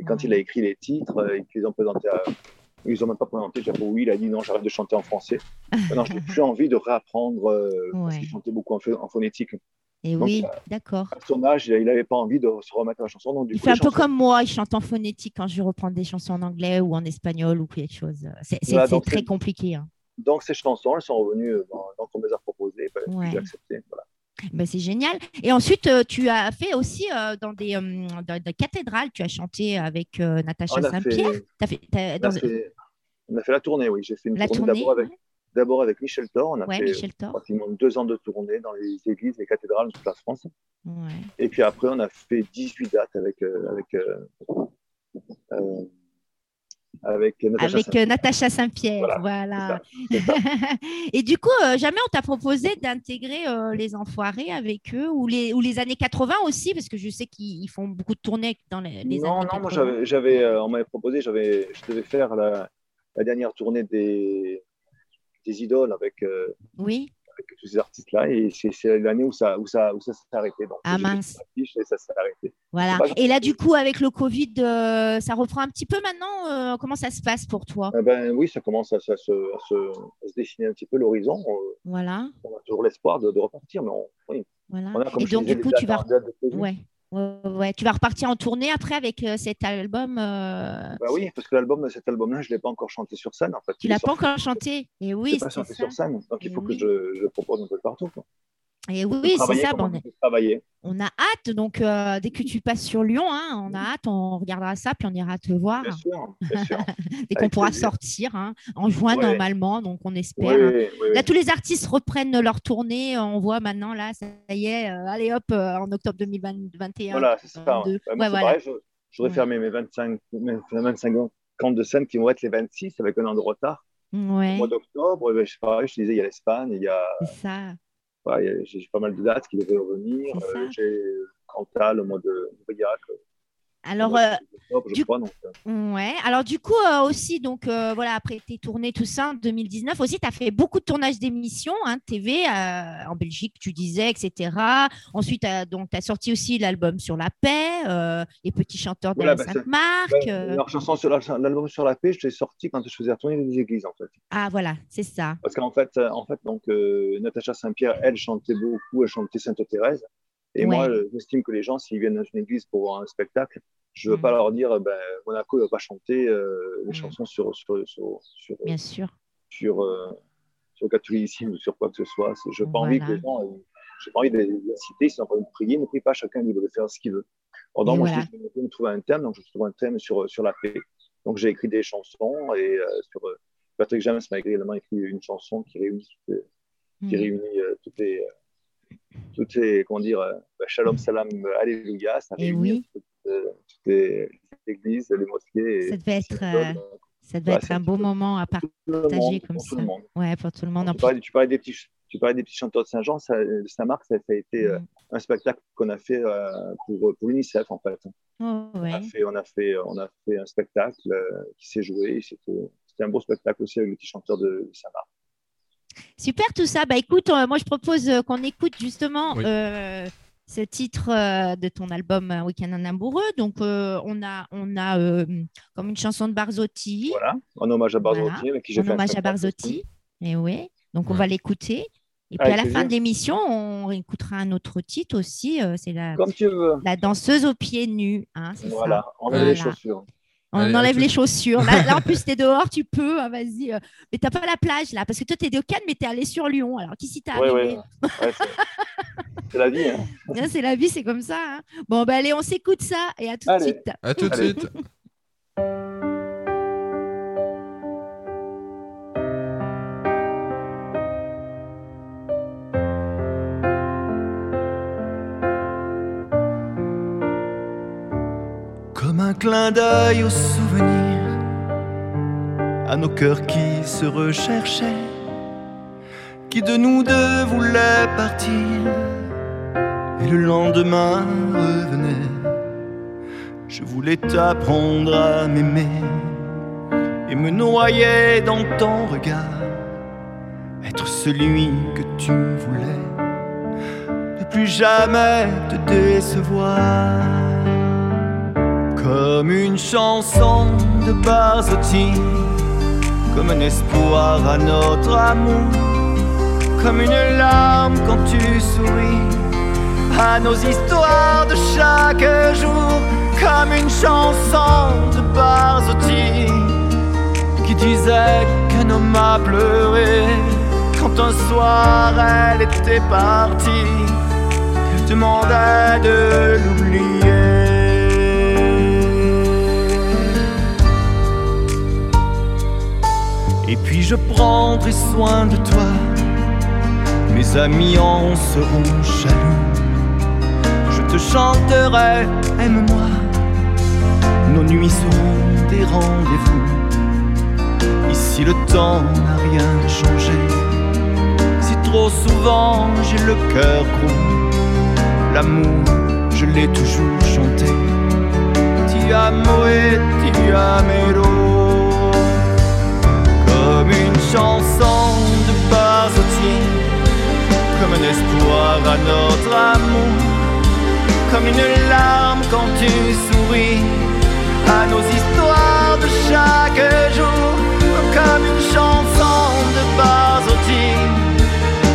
Et quand Ouais. il a écrit les titres euh, et qu'ils ont présenté à. Ils n'ont même pas présenté, j'ai dit oui, il a dit non, j'arrête de chanter en français. Maintenant, je n'ai plus envie de réapprendre euh, parce Ouais. qu'il chantait beaucoup en, pho- en phonétique. Et Donc, oui, d'accord. À son âge, il n'avait pas envie de se remettre à la chanson. Donc, du Il coup, fait un les peu comme moi, il chante en phonétique quand je reprends des chansons en anglais ou en espagnol ou quelque chose. C'est c'est- Voilà, c'est très c'est- compliqué. hein. Donc, ces chansons, elles sont revenues dans, dans qu'on me les Ben, Ouais. Voilà. Ben, c'est génial. Et ensuite, euh, tu as fait aussi euh, dans, des, euh, dans des cathédrales, tu as chanté avec euh, Natacha Saint-Pierre. fait- On a, dans- fait, on a fait la tournée, oui. J'ai fait une La tournée, d'abord avec, ouais. d'abord avec Michel Thor. On a Ouais, fait pratiquement deux ans de tournée dans les églises, les cathédrales de toute la France. Ouais. Et puis après, on a fait 18 dates avec, avec, avec Natacha Avec Saint- euh, Natacha Saint-Pierre. Voilà, Voilà. c'est ça, Et du coup, euh, jamais on t'a proposé d'intégrer euh, les enfoirés avec eux ou les, ou les années 80 aussi, parce que je sais qu'ils ils font beaucoup de tournées dans les, les non, années non, moi 80. j'avais, j'avais, euh, on m'avait proposé, j'avais, je devais faire la, la dernière tournée des, des idoles avec, euh, Oui. Avec tous ces artistes-là, et c'est, l'année où ça, où ça, où ça s'est arrêté. Donc, Ah, mince. et ça s'est arrêté. Voilà. Grave. Et là, du coup, avec le Covid, euh, ça reprend un petit peu maintenant. euh, comment ça se passe pour toi? Eh ben, oui, ça commence à, ça se, à se, à se dessiner un petit peu l'horizon. Euh, Voilà. On a toujours l'espoir de, de repartir, mais on, oui, voilà. on a, comme Et donc, du coup, tu vas, ouais. Ouais, ouais. tu vas repartir en tournée après avec euh, cet album. euh, Bah oui, parce que l'album, cet album-là, je ne l'ai pas encore chanté sur scène. En fait. Tu l'as pas encore chanté. Et oui, l'ai pas c'est chanté ça. sur scène. Donc il faut oui. que je, je le propose un peu partout. quoi. Et oui, c'est ça. bon, on a hâte. Donc, euh, dès que tu passes sur Lyon, hein, on a hâte. On regardera ça, puis on ira te voir Bien sûr, bien sûr. dès qu'on pourra plaisir. sortir hein, en juin Ouais. normalement. Donc, on espère. Hein. Là, tous les artistes reprennent leur tournée. On voit maintenant, là, ça y est, euh, allez hop, euh, en octobre 2021. Voilà, c'est ça. 22. Ouais, moi, voilà. pareil, je- j'aurais Ouais. fermé mes 25, mes 25 ans camps de scène qui vont être les 26 avec un an de retard. Au mois d'octobre, ben, je je te disais, il y a l'Espagne, il y a, c'est ça. J'ai pas mal de dates qui devraient revenir. Euh, j'ai Cantal au mois de Briac, Alors, euh, du- crois. Donc, euh, Ouais, alors du coup euh, aussi, donc voilà, après tes tournées, tout ça, en 2019 aussi, tu as fait beaucoup de tournages d'émissions, hein, TV, en Belgique, tu disais, etc. Ensuite, tu as sorti aussi l'album Sur la paix, Les petits chanteurs de Voilà, la bah, Sainte-Marc. ouais, leur chanson sur la- l'album sur la paix, je l'ai sorti quand je faisais la tournée des églises, en fait. Ah voilà, c'est ça. Parce qu'en fait, en fait donc, Natacha Saint-Pierre, elle chantait beaucoup, elle chantait Sainte-Thérèse. Et Ouais. moi, euh, j'estime que les gens, s'ils viennent dans une église pour voir un spectacle, je ne veux Mm. pas leur dire, euh, ben, Monaco ne va pas chanter euh, les Mm. chansons sur, sur, sur, sur, Bien sûr. sur, euh, sur le catholicisme ou sur quoi que ce soit. Je n'ai pas envie que les gens, euh, j'ai pas envie de les inciter, s'ils ont envie de prier, ne prie pas, chacun libre de faire ce qu'il veut. Or, Et moi, voilà. je vais me trouver un thème, donc je trouve un thème sur, sur la paix. Donc, j'ai écrit des chansons et euh, sur, euh, Patrick James m'a également écrit une chanson qui réunit toutes les, qui Mm. réunit euh, toutes les, euh, toutes les, comment dire, euh, bah, Shalom, Salam, euh, Alléluia, ça Et réunit oui. toutes, euh, toutes les églises, les mosquées. Ça devait être, euh, ça devait Ouais, être un beau moment à partager monde, comme pour ça. tout le monde. Ouais, pour tout le monde. En Tu parlais, tu parlais des petits, tu parlais des petits chanteurs de Saint-Jean, ça- Saint-Marc, ça, a été Mm. un spectacle qu'on a fait euh, pour, pour l'UNICEF en fait. Oh, On, ouais. a fait, on, a fait, on a fait un spectacle euh, qui s'est joué. C'était c'était un beau spectacle aussi avec les petits chanteurs de, de Saint-Marc. Super tout ça. Bah écoute, euh, moi je propose euh, qu'on écoute justement Oui. euh, ce titre euh, de ton album Week-end en amoureux. Donc euh, on a, on a euh, comme une chanson de Barzotti, Voilà, en hommage à Barzotti, Voilà. avec qui j'ai en fait un hommage à Barzotti. Et oui, donc on Ouais. va l'écouter. Et puis Avec à la fin de l'émission, on écoutera un autre titre aussi. euh, c'est la, Comme tu veux. la danseuse aux pieds nus. hein, c'est ça. Voilà, on Voilà. met les chaussures. On Allez, enlève les chaussures. Là, là, en plus, tu es dehors, tu peux. hein, Vas-y. euh, Mais tu pas la plage là. Parce que toi, tu es de Cannes, mais tu es allé sur Lyon. Alors, qui s'y t'est Ouais, arrivé ouais. Ouais, c'est- la vie. Hein. C'est la vie, c'est comme ça. hein. Bon, bah, allez, on s'écoute ça et à tout de suite. À tout de suite. clin d'œil au souvenir, à nos cœurs qui se recherchaient, qui de nous deux voulaient partir, et le lendemain revenait. Je voulais t'apprendre à m'aimer et me noyer dans ton regard, être celui que tu voulais, ne plus jamais te décevoir comme une chanson de Barzotti, comme un espoir à notre amour, comme une larme quand tu souris à nos histoires de chaque jour, comme une chanson de Barzotti qui disait qu'un homme a pleuré quand un soir elle était partie, demandait de l'oublier. Et puis je prendrai soin de toi. Mes amis en seront jaloux. Je te chanterai, aime-moi. Nos nuits seront des rendez-vous. Ici le temps n'a rien changé. Si trop souvent j'ai le cœur gros, l'amour je l'ai toujours chanté. Ti amo et ti amero comme une chanson de Barzotti, comme un espoir à notre amour, comme une larme quand tu souris à nos histoires de chaque jour, comme une chanson de Barzotti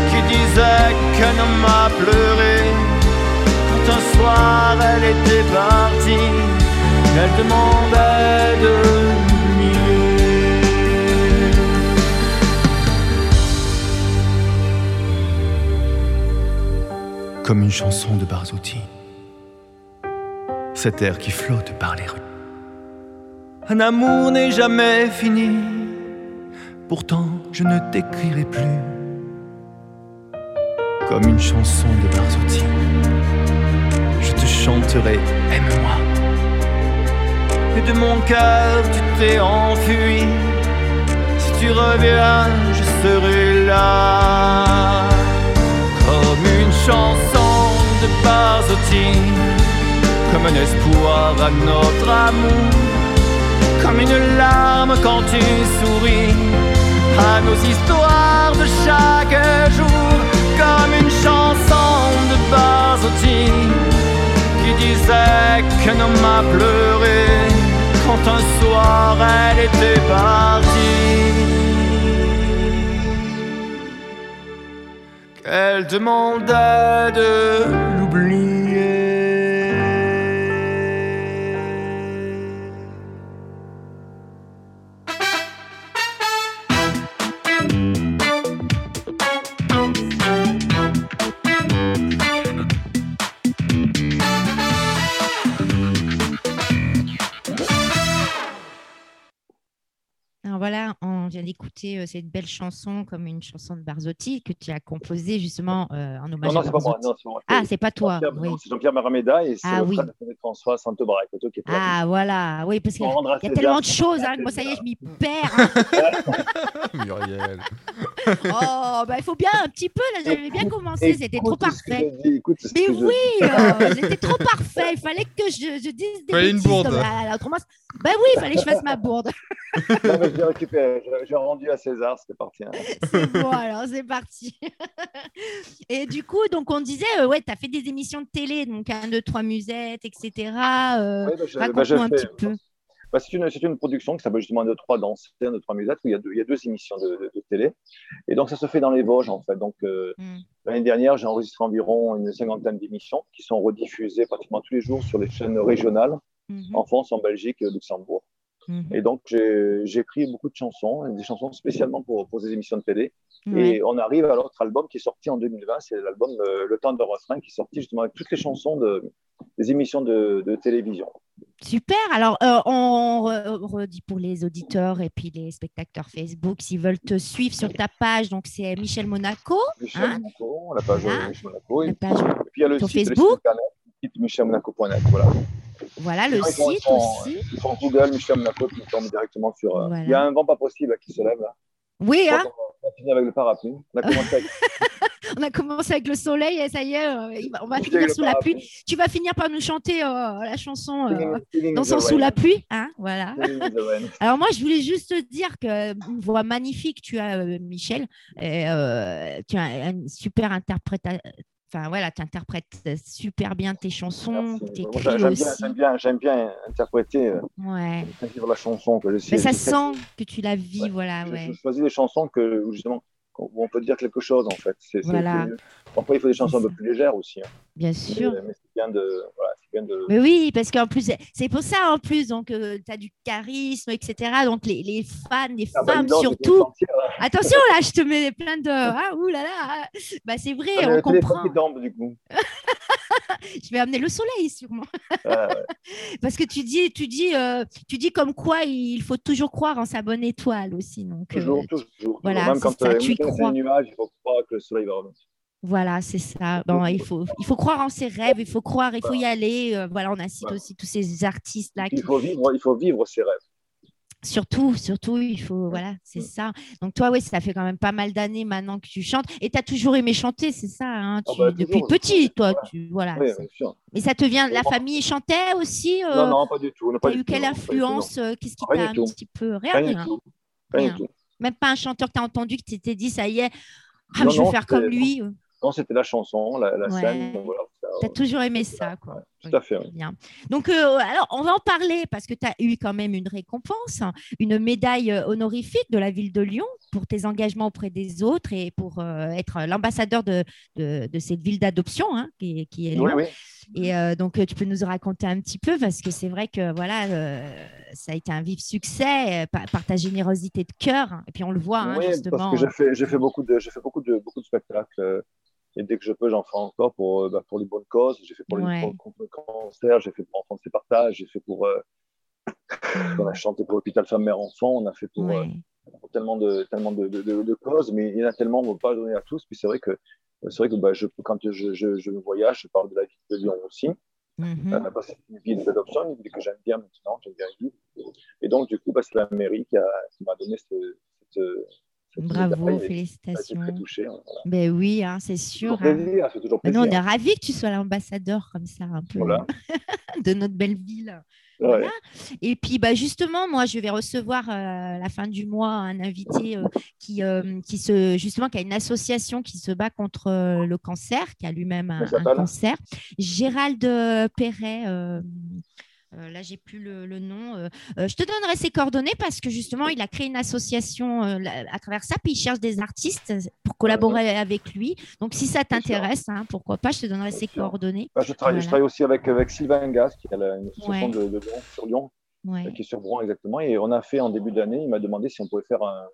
qui disait qu'un homme a pleuré. Quand un soir elle était partie, elle demandait de comme une chanson de Barzotti. Cet air qui flotte par les rues. Un amour n'est jamais fini, pourtant je ne t'écrirai plus comme une chanson de Barzotti. Je te chanterai Aime-moi. Et de mon cœur tu t'es enfui. Si tu reviens, je serai là. Comme une chanson de. Comme un espoir à notre amour. Comme une larme quand tu souris. À nos histoires de chaque jour. Comme une chanson de Barzotti qui disait qu'un homme a pleuré quand un soir elle était partie. Qu'elle demandait de vient d'écouter euh, cette belle chanson comme une chanson de Barzotti que tu as composée justement euh, en hommage Non, non, à c'est pas moi. Barzotti. Non, c'est moi. Ah, c'est pas toi. Jean-Pierre- oui. C'est Jean-Pierre Marameda et c'est Ah le oui. frère de François qui est là. Ah voilà, oui, parce qu'il y a- tellement de choses, hein, que moi ça y est, je m'y perds. hein. Muriel. Oh, bah il faut bien un petit peu, là, j'avais bien commencé, c'était trop parfait. Mais oui, dis. euh, c'était trop parfait. Il fallait que je, je dise des Fallait une bourde. comme la- la- autrement, Ben oui, il fallait que je fasse ma bourde. Non, mais je l'ai récupéré. Rendu à César, c'était parti. hein. C'est bon, alors c'est parti. Et du coup, donc on disait, euh, ouais, tu as fait des émissions de télé, donc 1, 2, 3 musettes, etc. euh, Ouais, bah, je- bah, Raconte-nous je un fais- petit peu. Bah, c'est une, c'est une production qui s'appelle justement de trois danses, de trois musettes, où il y a deux, il y a deux émissions de, de- de télé. Et donc, ça se fait dans les Vosges, en fait. Donc, euh, Mm. l'année dernière, j'ai enregistré environ une cinquantaine d'émissions qui sont rediffusées pratiquement tous les jours sur les chaînes régionales, Mhm, en France, en Belgique et au Luxembourg. Mhm. Et donc, j'ai écrit beaucoup de chansons, des chansons spécialement pour, pour des émissions de télé. Et on arrive à l'autre album qui est sorti en 2020, c'est l'album euh, Le temps de refrain qui est sorti justement avec toutes les chansons de, des émissions de, de télévision. Super. Alors, euh, on re- redit pour les auditeurs et puis les spectateurs Facebook, s'ils veulent te suivre sur ta page, donc c'est Michel Monaco, Michel Hein Monaco, la page euh, Michel Monaco. la Et, page, et puis il y a le sur site, le site Facebook. internet, le site michelmonaco.net. Voilà. Voilà le ils ils site aussi. Ils font Google, ils tombent directement sur. euh, Voilà. Il y a un vent pas possible qui se lève là. Oui, Je hein, qu'on va finir avec le parapluie. On a commencé avec on a commencé avec le soleil et ça y est, euh, va- on va finir sous la pluie. Tu vas finir par nous chanter euh, la chanson euh, Dansant sous la pluie. Hein, voilà. Alors moi, je voulais juste te dire que une voix magnifique tu as, euh, Michel. Et, euh, tu as une super interprétation. Enfin voilà, tu interprètes super bien tes chansons, tes J'aime bien, bien, j'aime bien interpréter, euh, Ouais. vivre la chanson que je sais. Mais ça sais- sent que tu la vis, Ouais. voilà, je, ouais. je choisis des chansons que où justement où on peut dire quelque chose en fait. Voilà. Parfois il faut des chansons un peu plus légères aussi. hein. Bien sûr. mais bien de, voilà, c'est bien de. Mais oui, parce qu'en plus, c'est- pour ça en plus, donc tu as du charisme, etc. Donc les, les fans, les Ah bah, femmes surtout. hein. Attention là, je te mets plein de. Ah, ouh là là. ah. Bah, c'est vrai, Ah, on comprend. du coup. Je vais amener le soleil sûrement. Ah, ouais. Parce que tu dis, tu dis, euh, tu dis comme quoi il faut toujours croire en sa bonne étoile aussi. Donc, euh, toujours, toujours, toujours. voilà, Même quand ça, euh, tu y crois. des nuages, il faut croire que le soleil va revenir. Voilà, c'est ça. Bon, il faut, il faut croire en ses rêves, il faut croire, il faut y aller. euh, voilà, on incite Voilà. aussi tous ces artistes là qui, Il faut vivre, il faut vivre ses rêves. Surtout, surtout, il faut, voilà, c'est ça. Donc toi, oui, ça fait quand même pas mal d'années maintenant que tu chantes. Et tu as toujours aimé chanter, c'est ça, hein, Ah tu- bah, depuis toujours, petit, toi, voilà. tu, voilà. Oui. Et ça te vient, la famille chantait aussi euh, non, non, pas du tout. pas du eu tout, quelle influence euh, Qu'est-ce qui t'a un tout. petit peu rien, Rien rien. du tout. Rien Rien. du tout. Même pas un chanteur que tu as entendu qui t'était dit, ça y est, ah, Non, je vais non, faire comme lui. Euh. Non, c'était la chanson, la, la Ouais. scène. voilà, Tu as toujours aimé ça, quoi. ouais, Oui, Tout à fait. oui. très bien. Donc, euh, alors, on va en parler parce que tu as eu quand même une récompense, une médaille euh, honorifique de la ville de Lyon pour tes engagements auprès des autres et pour euh, être l'ambassadeur de, de, de cette ville d'adoption hein, qui, qui est Lyon. Oui. Et euh, donc, euh, tu peux nous raconter un petit peu parce que c'est vrai que voilà, euh, ça a été un vif succès euh, par, par ta générosité de cœur. Et puis, on le voit hein, Oui, justement. parce que j'ai fait, fait beaucoup de, j'ai fait beaucoup de, beaucoup de spectacles. Et dès que je peux, j'en fais encore pour, euh, bah, pour les bonnes causes. J'ai fait pour, les, Ouais. pour- contre le cancer, j'ai fait pour Enfants de Partages, j'ai fait pour. euh, on a chanté pour l'hôpital Femmes-Mères-Enfants, on a fait pour, euh, pour tellement, de, tellement de, de, causes, mais il y en a tellement, on ne peut pas donner à tous. Puis c'est vrai que, c'est vrai que bah, je, quand je, je, je voyage, je parle de la vie de Lyon aussi. Mhm. Euh, bah, c'est une vie d'adoption, une vie que j'aime bien maintenant, j'aime bien vivre. Et donc, du coup, bah, c'est la mairie qui, m'a donné ce, cette, cette Bravo, félicitations. très touché. hein, voilà. Ben oui, hein, c'est sûr. Hein. plaisir, nous, on est ravis que tu sois l'ambassadeur comme ça, un peu Voilà. de notre belle ville. Ouais. Voilà. Et puis, bah, justement, moi, je vais recevoir euh, à la fin du mois un invité euh, qui, euh, qui, se, justement, qui a une association qui se bat contre le cancer, qui a lui-même un, cancer. Gérald Perret. Euh, là, j'ai plus le, le nom. euh, euh, je te donnerai ses coordonnées parce que justement, il a créé une association euh, à travers ça, puis il cherche des artistes pour collaborer avec lui. Donc, si ça t'intéresse, hein, pourquoi pas, je te donnerai ses sûr. coordonnées. Bah, je, travaille, je Voilà. travaille aussi avec, avec Sylvain Gas, qui a une association Ouais. de, de Lyon, sur Lyon, Ouais. qui est sur Brouin exactement. Et on a fait en début d'année, il m'a demandé si on pouvait faire un,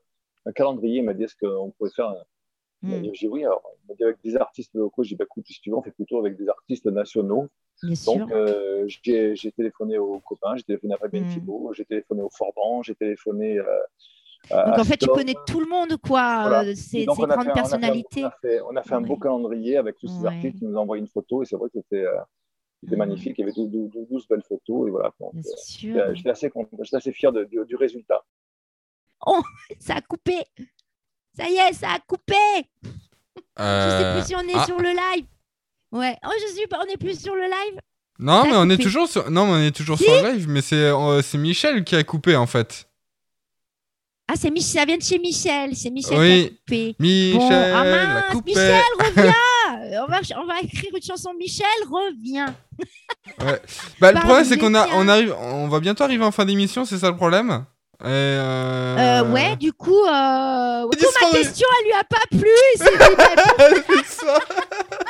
un calendrier. Il m'a dit est-ce qu'on pouvait faire un. Mm, J'ai dit oui, alors, il m'a dit avec des artistes locaux. J'ai dit bah, écoute, si tu veux, on fait plutôt avec des artistes nationaux. bien. Donc, euh, j'ai téléphoné aux copains, j'ai téléphoné à Fabien Mm. Thibault, j'ai téléphoné au Forban, j'ai téléphoné euh, à. Donc à en fait, tu connais tout le monde, quoi, Voilà. euh, ces, donc, grandes fait un- on a fait un- personnalités. On a fait, on a fait un beau calendrier avec tous ces Ouais. artistes qui nous ont envoyé une photo et c'est vrai que c'était euh, c'était Mhm. magnifique. Il y avait 12, 12 12 belles photos et voilà. J'étais- assez, assez fier de- du, du résultat. Ça a coupé. Ça y est, ça a coupé. Je sais Euh, plus si on est ah. sur le live. Ouais. Oh, je suis pas. On est plus sur le live? Non, mais on est toujours sur. Non, mais on est toujours sur le live, mais c'est euh, c'est Michel qui a coupé en fait. Ah, c'est Mich- ça vient de chez Michel. C'est Michel Oui. qui a coupé. Michel Bon, ah a mince, coupé. Michel, reviens. on, va, on va écrire une chanson. Michel, reviens. Bah, le problème, c'est qu'on a, on arrive, on va bientôt arriver en fin d'émission, c'est ça le problème? Et euh... Euh, ouais, du coup, euh... du coup, ma question, elle lui a pas plu. bah.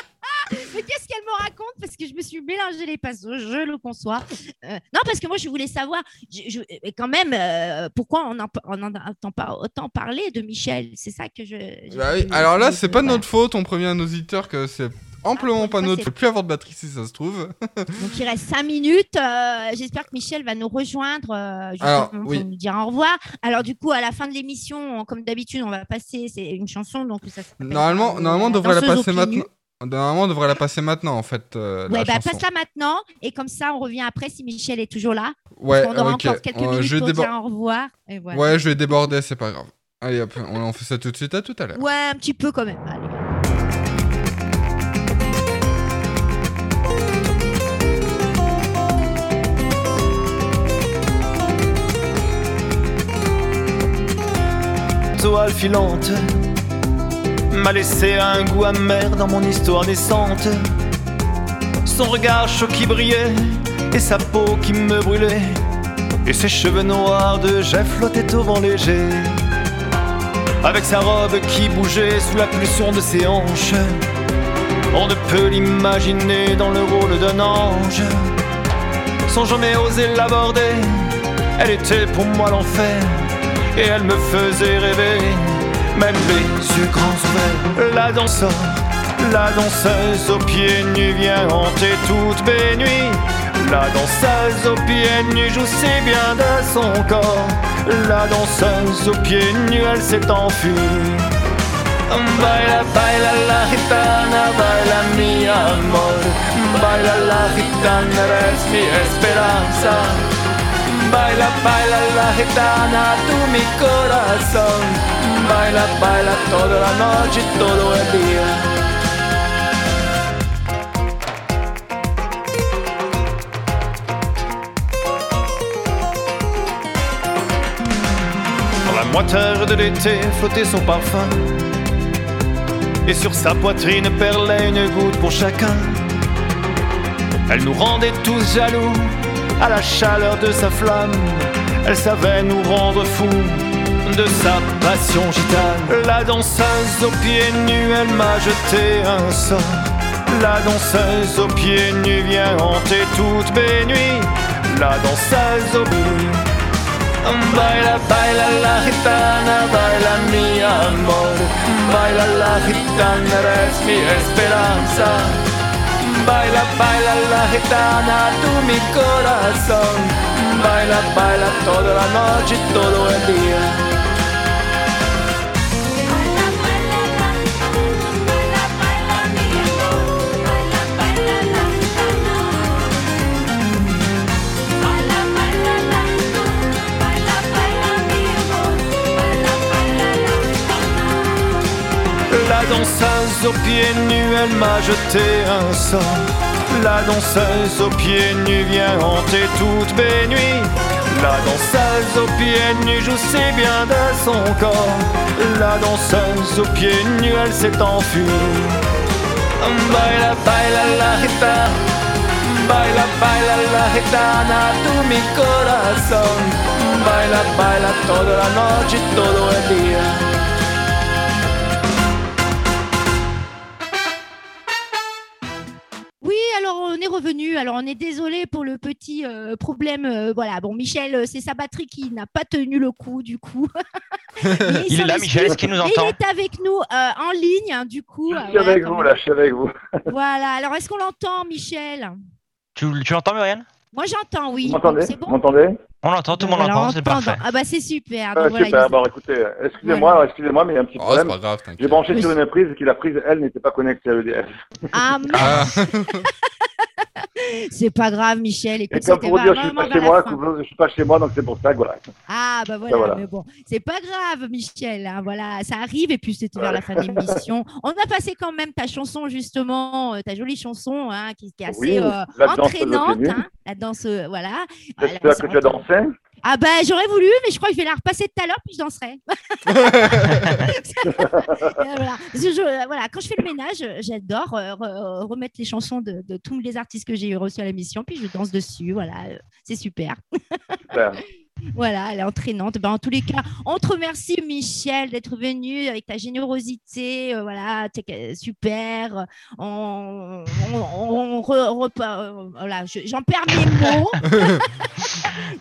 Mais qu'est-ce qu'elle me raconte? Parce que je me suis mélangé les pinceaux, je le conçois. Euh, non, parce que moi, je voulais savoir, je, je- et quand même, pourquoi on en, on en entend pas autant parler de Michel? C'est ça que je. Bah oui, Alors là, c'est de- pas voilà. notre faute, on prévient nos auditeurs que c'est amplement pas notre faute. Plus avoir de batterie si ça se trouve. Donc, il reste cinq minutes. euh, J'espère que Michel va nous rejoindre euh, Alors, pour oui. nous dire au revoir. Alors, du coup, à la fin de l'émission, comme d'habitude, on va passer c'est une chanson. Donc, ça Normalement, euh, normalement, on devrait la passer maintenant. Normalement, on devrait la passer maintenant en fait. euh, Ouais, bah passe-la maintenant. Et comme ça, on revient après si Michel est toujours là. Ouais, on aura encore quelques Euh, minutes je pour débor- dire au revoir. Et voilà. Ouais, je vais déborder, c'est pas grave. Allez hop, on on fait ça tout de suite à tout à l'heure. Ouais, un petit peu quand même. Allez. Filante m'a laissé un goût amer dans mon histoire naissante. Son regard chaud qui brillait et sa peau qui me brûlait et ses cheveux noirs de jet flottaient au vent léger. Avec sa robe qui bougeait sous la pulsion de ses hanches, on ne peut l'imaginer dans le rôle d'un ange. Sans jamais oser l'aborder, elle était pour moi l'enfer et elle me faisait rêver, même les yeux grands. La danseur, la danseuse aux pieds nus vient hanter toutes mes nuits. La danseuse aux pieds nus joue si bien de son corps. La danseuse aux pieds nus, elle s'est enfuie. Baila, baila la gitana, baila mi amor. Baila la gitana, esperanza. Baila, baila la gitana, tú mi corazón. Baila, baila toda la noche y todo el día. Dans la moiteur de l'été flottait son parfum. Et sur sa poitrine perlait une goutte pour chacun. Elle nous rendait tous jaloux à la chaleur de sa flamme. Elle savait nous rendre fous de sa passion gitane. La danseuse aux pieds nus, elle m'a jeté un sort. La danseuse aux pieds nus vient hanter toutes mes nuits. La danseuse aux pieds Baila, baila la gitana, baila mi amor. baila la gitana, eres mi esperanza. Baila, baila la gitana, tú mi corazón. Baila, baila toda la noche todo el día. Aux pieds nus, elle m'a jeté un sort. La danseuse aux pieds nus vient hanter toutes mes nuits. La danseuse aux pieds nus joue si bien de son corps. La danseuse aux pieds nus, elle s'est enfuie. Baila, baila la gitana. Baila, baila la gitana, tu mi corazón. Baila, baila toda la noche todo el día. Alors on est désolé pour le petit euh, problème. euh, voilà, bon, Michel, euh, c'est sa batterie qui n'a pas tenu le coup, du coup. Il est là. Michel, est-ce qu'il nous entend Il est avec nous euh, en ligne, hein, du coup. Je suis voilà, avec vous, là, je suis avec vous. Voilà, alors est-ce qu'on l'entend, Michel? Tu, tu l'entends, Muriel? Moi j'entends, oui. Vous m'entendez? Bon? On l'entend, tout le monde l'entend, c'est on entend. parfait. Ah bah c'est super. Ah, voilà, Super, bon, écoutez, excusez-moi, excusez-moi, mais il y a un petit Oh, c'est problème. pas grave, J'ai branché Oui. sur une prise et que la prise, elle, n'était pas connectée à l'EDF. Ah, merde, Ah, c'est pas grave, Michel. Et Écoute, comme pour dire, je suis pas chez moi, je suis pas chez moi, donc c'est pour ça que voilà. Ah bah voilà, voilà. mais bon, c'est pas grave, Michel. hein, voilà, ça arrive et puis c'était vers Ouais. la fin de l'émission. On a passé quand même ta chanson justement, euh, ta jolie chanson, hein, qui, qui est assez Oui, euh, la danse entraînante, hein, la danse, euh, voilà. J'espère que tu as entraînante. dansé. Ah bah j'aurais voulu, mais je crois que je vais la repasser tout à l'heure puis je danserai. Voilà. Je- euh, voilà, quand je fais le ménage, euh, j'adore euh, re- remettre les chansons de, de tous les artistes que j'ai reçus à l'émission, puis je danse dessus. Voilà, c'est super. Super. Voilà, elle est entraînante. Ben, en tous les cas, on te remercie, Michel, d'être venu avec ta générosité. euh, voilà, super. On, on, on re- euh, voilà, je- j'en perds mes mots.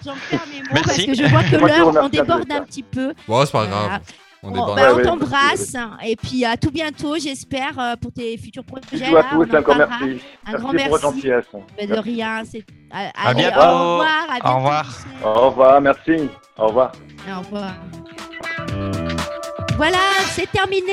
j'en perds mes mots parce que je vois que l'heure, on déborde un petit peu. bon, c'est pas Voilà. grave. On Bon, déborde. ben, on t'embrasse et puis à tout bientôt, j'espère, euh, pour tes futurs projets. Bisous à là, tous, on en encore merci. Un grand Merci pour votre merci. gentillesse. Ben, de rien. c'est- à- À allez, bientôt. Au revoir. à bientôt, revoir. Michel. Au revoir, merci. Au revoir. Au revoir. Voilà, c'est terminé.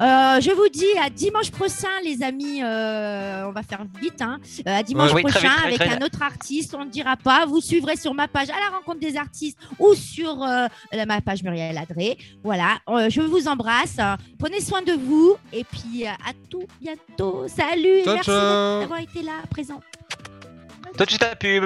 Euh, je vous dis à dimanche prochain, les amis. Euh, on va faire vite. Hein. Euh, à dimanche prochain avec un autre artiste. On ne dira pas. Vous suivrez sur ma page à la rencontre des artistes ou sur ma page Muriel Adré. Voilà, je vous embrasse. Prenez soin de vous et puis à tout bientôt. Salut. Merci d'avoir été là, à présent. Tout de suite à la pub.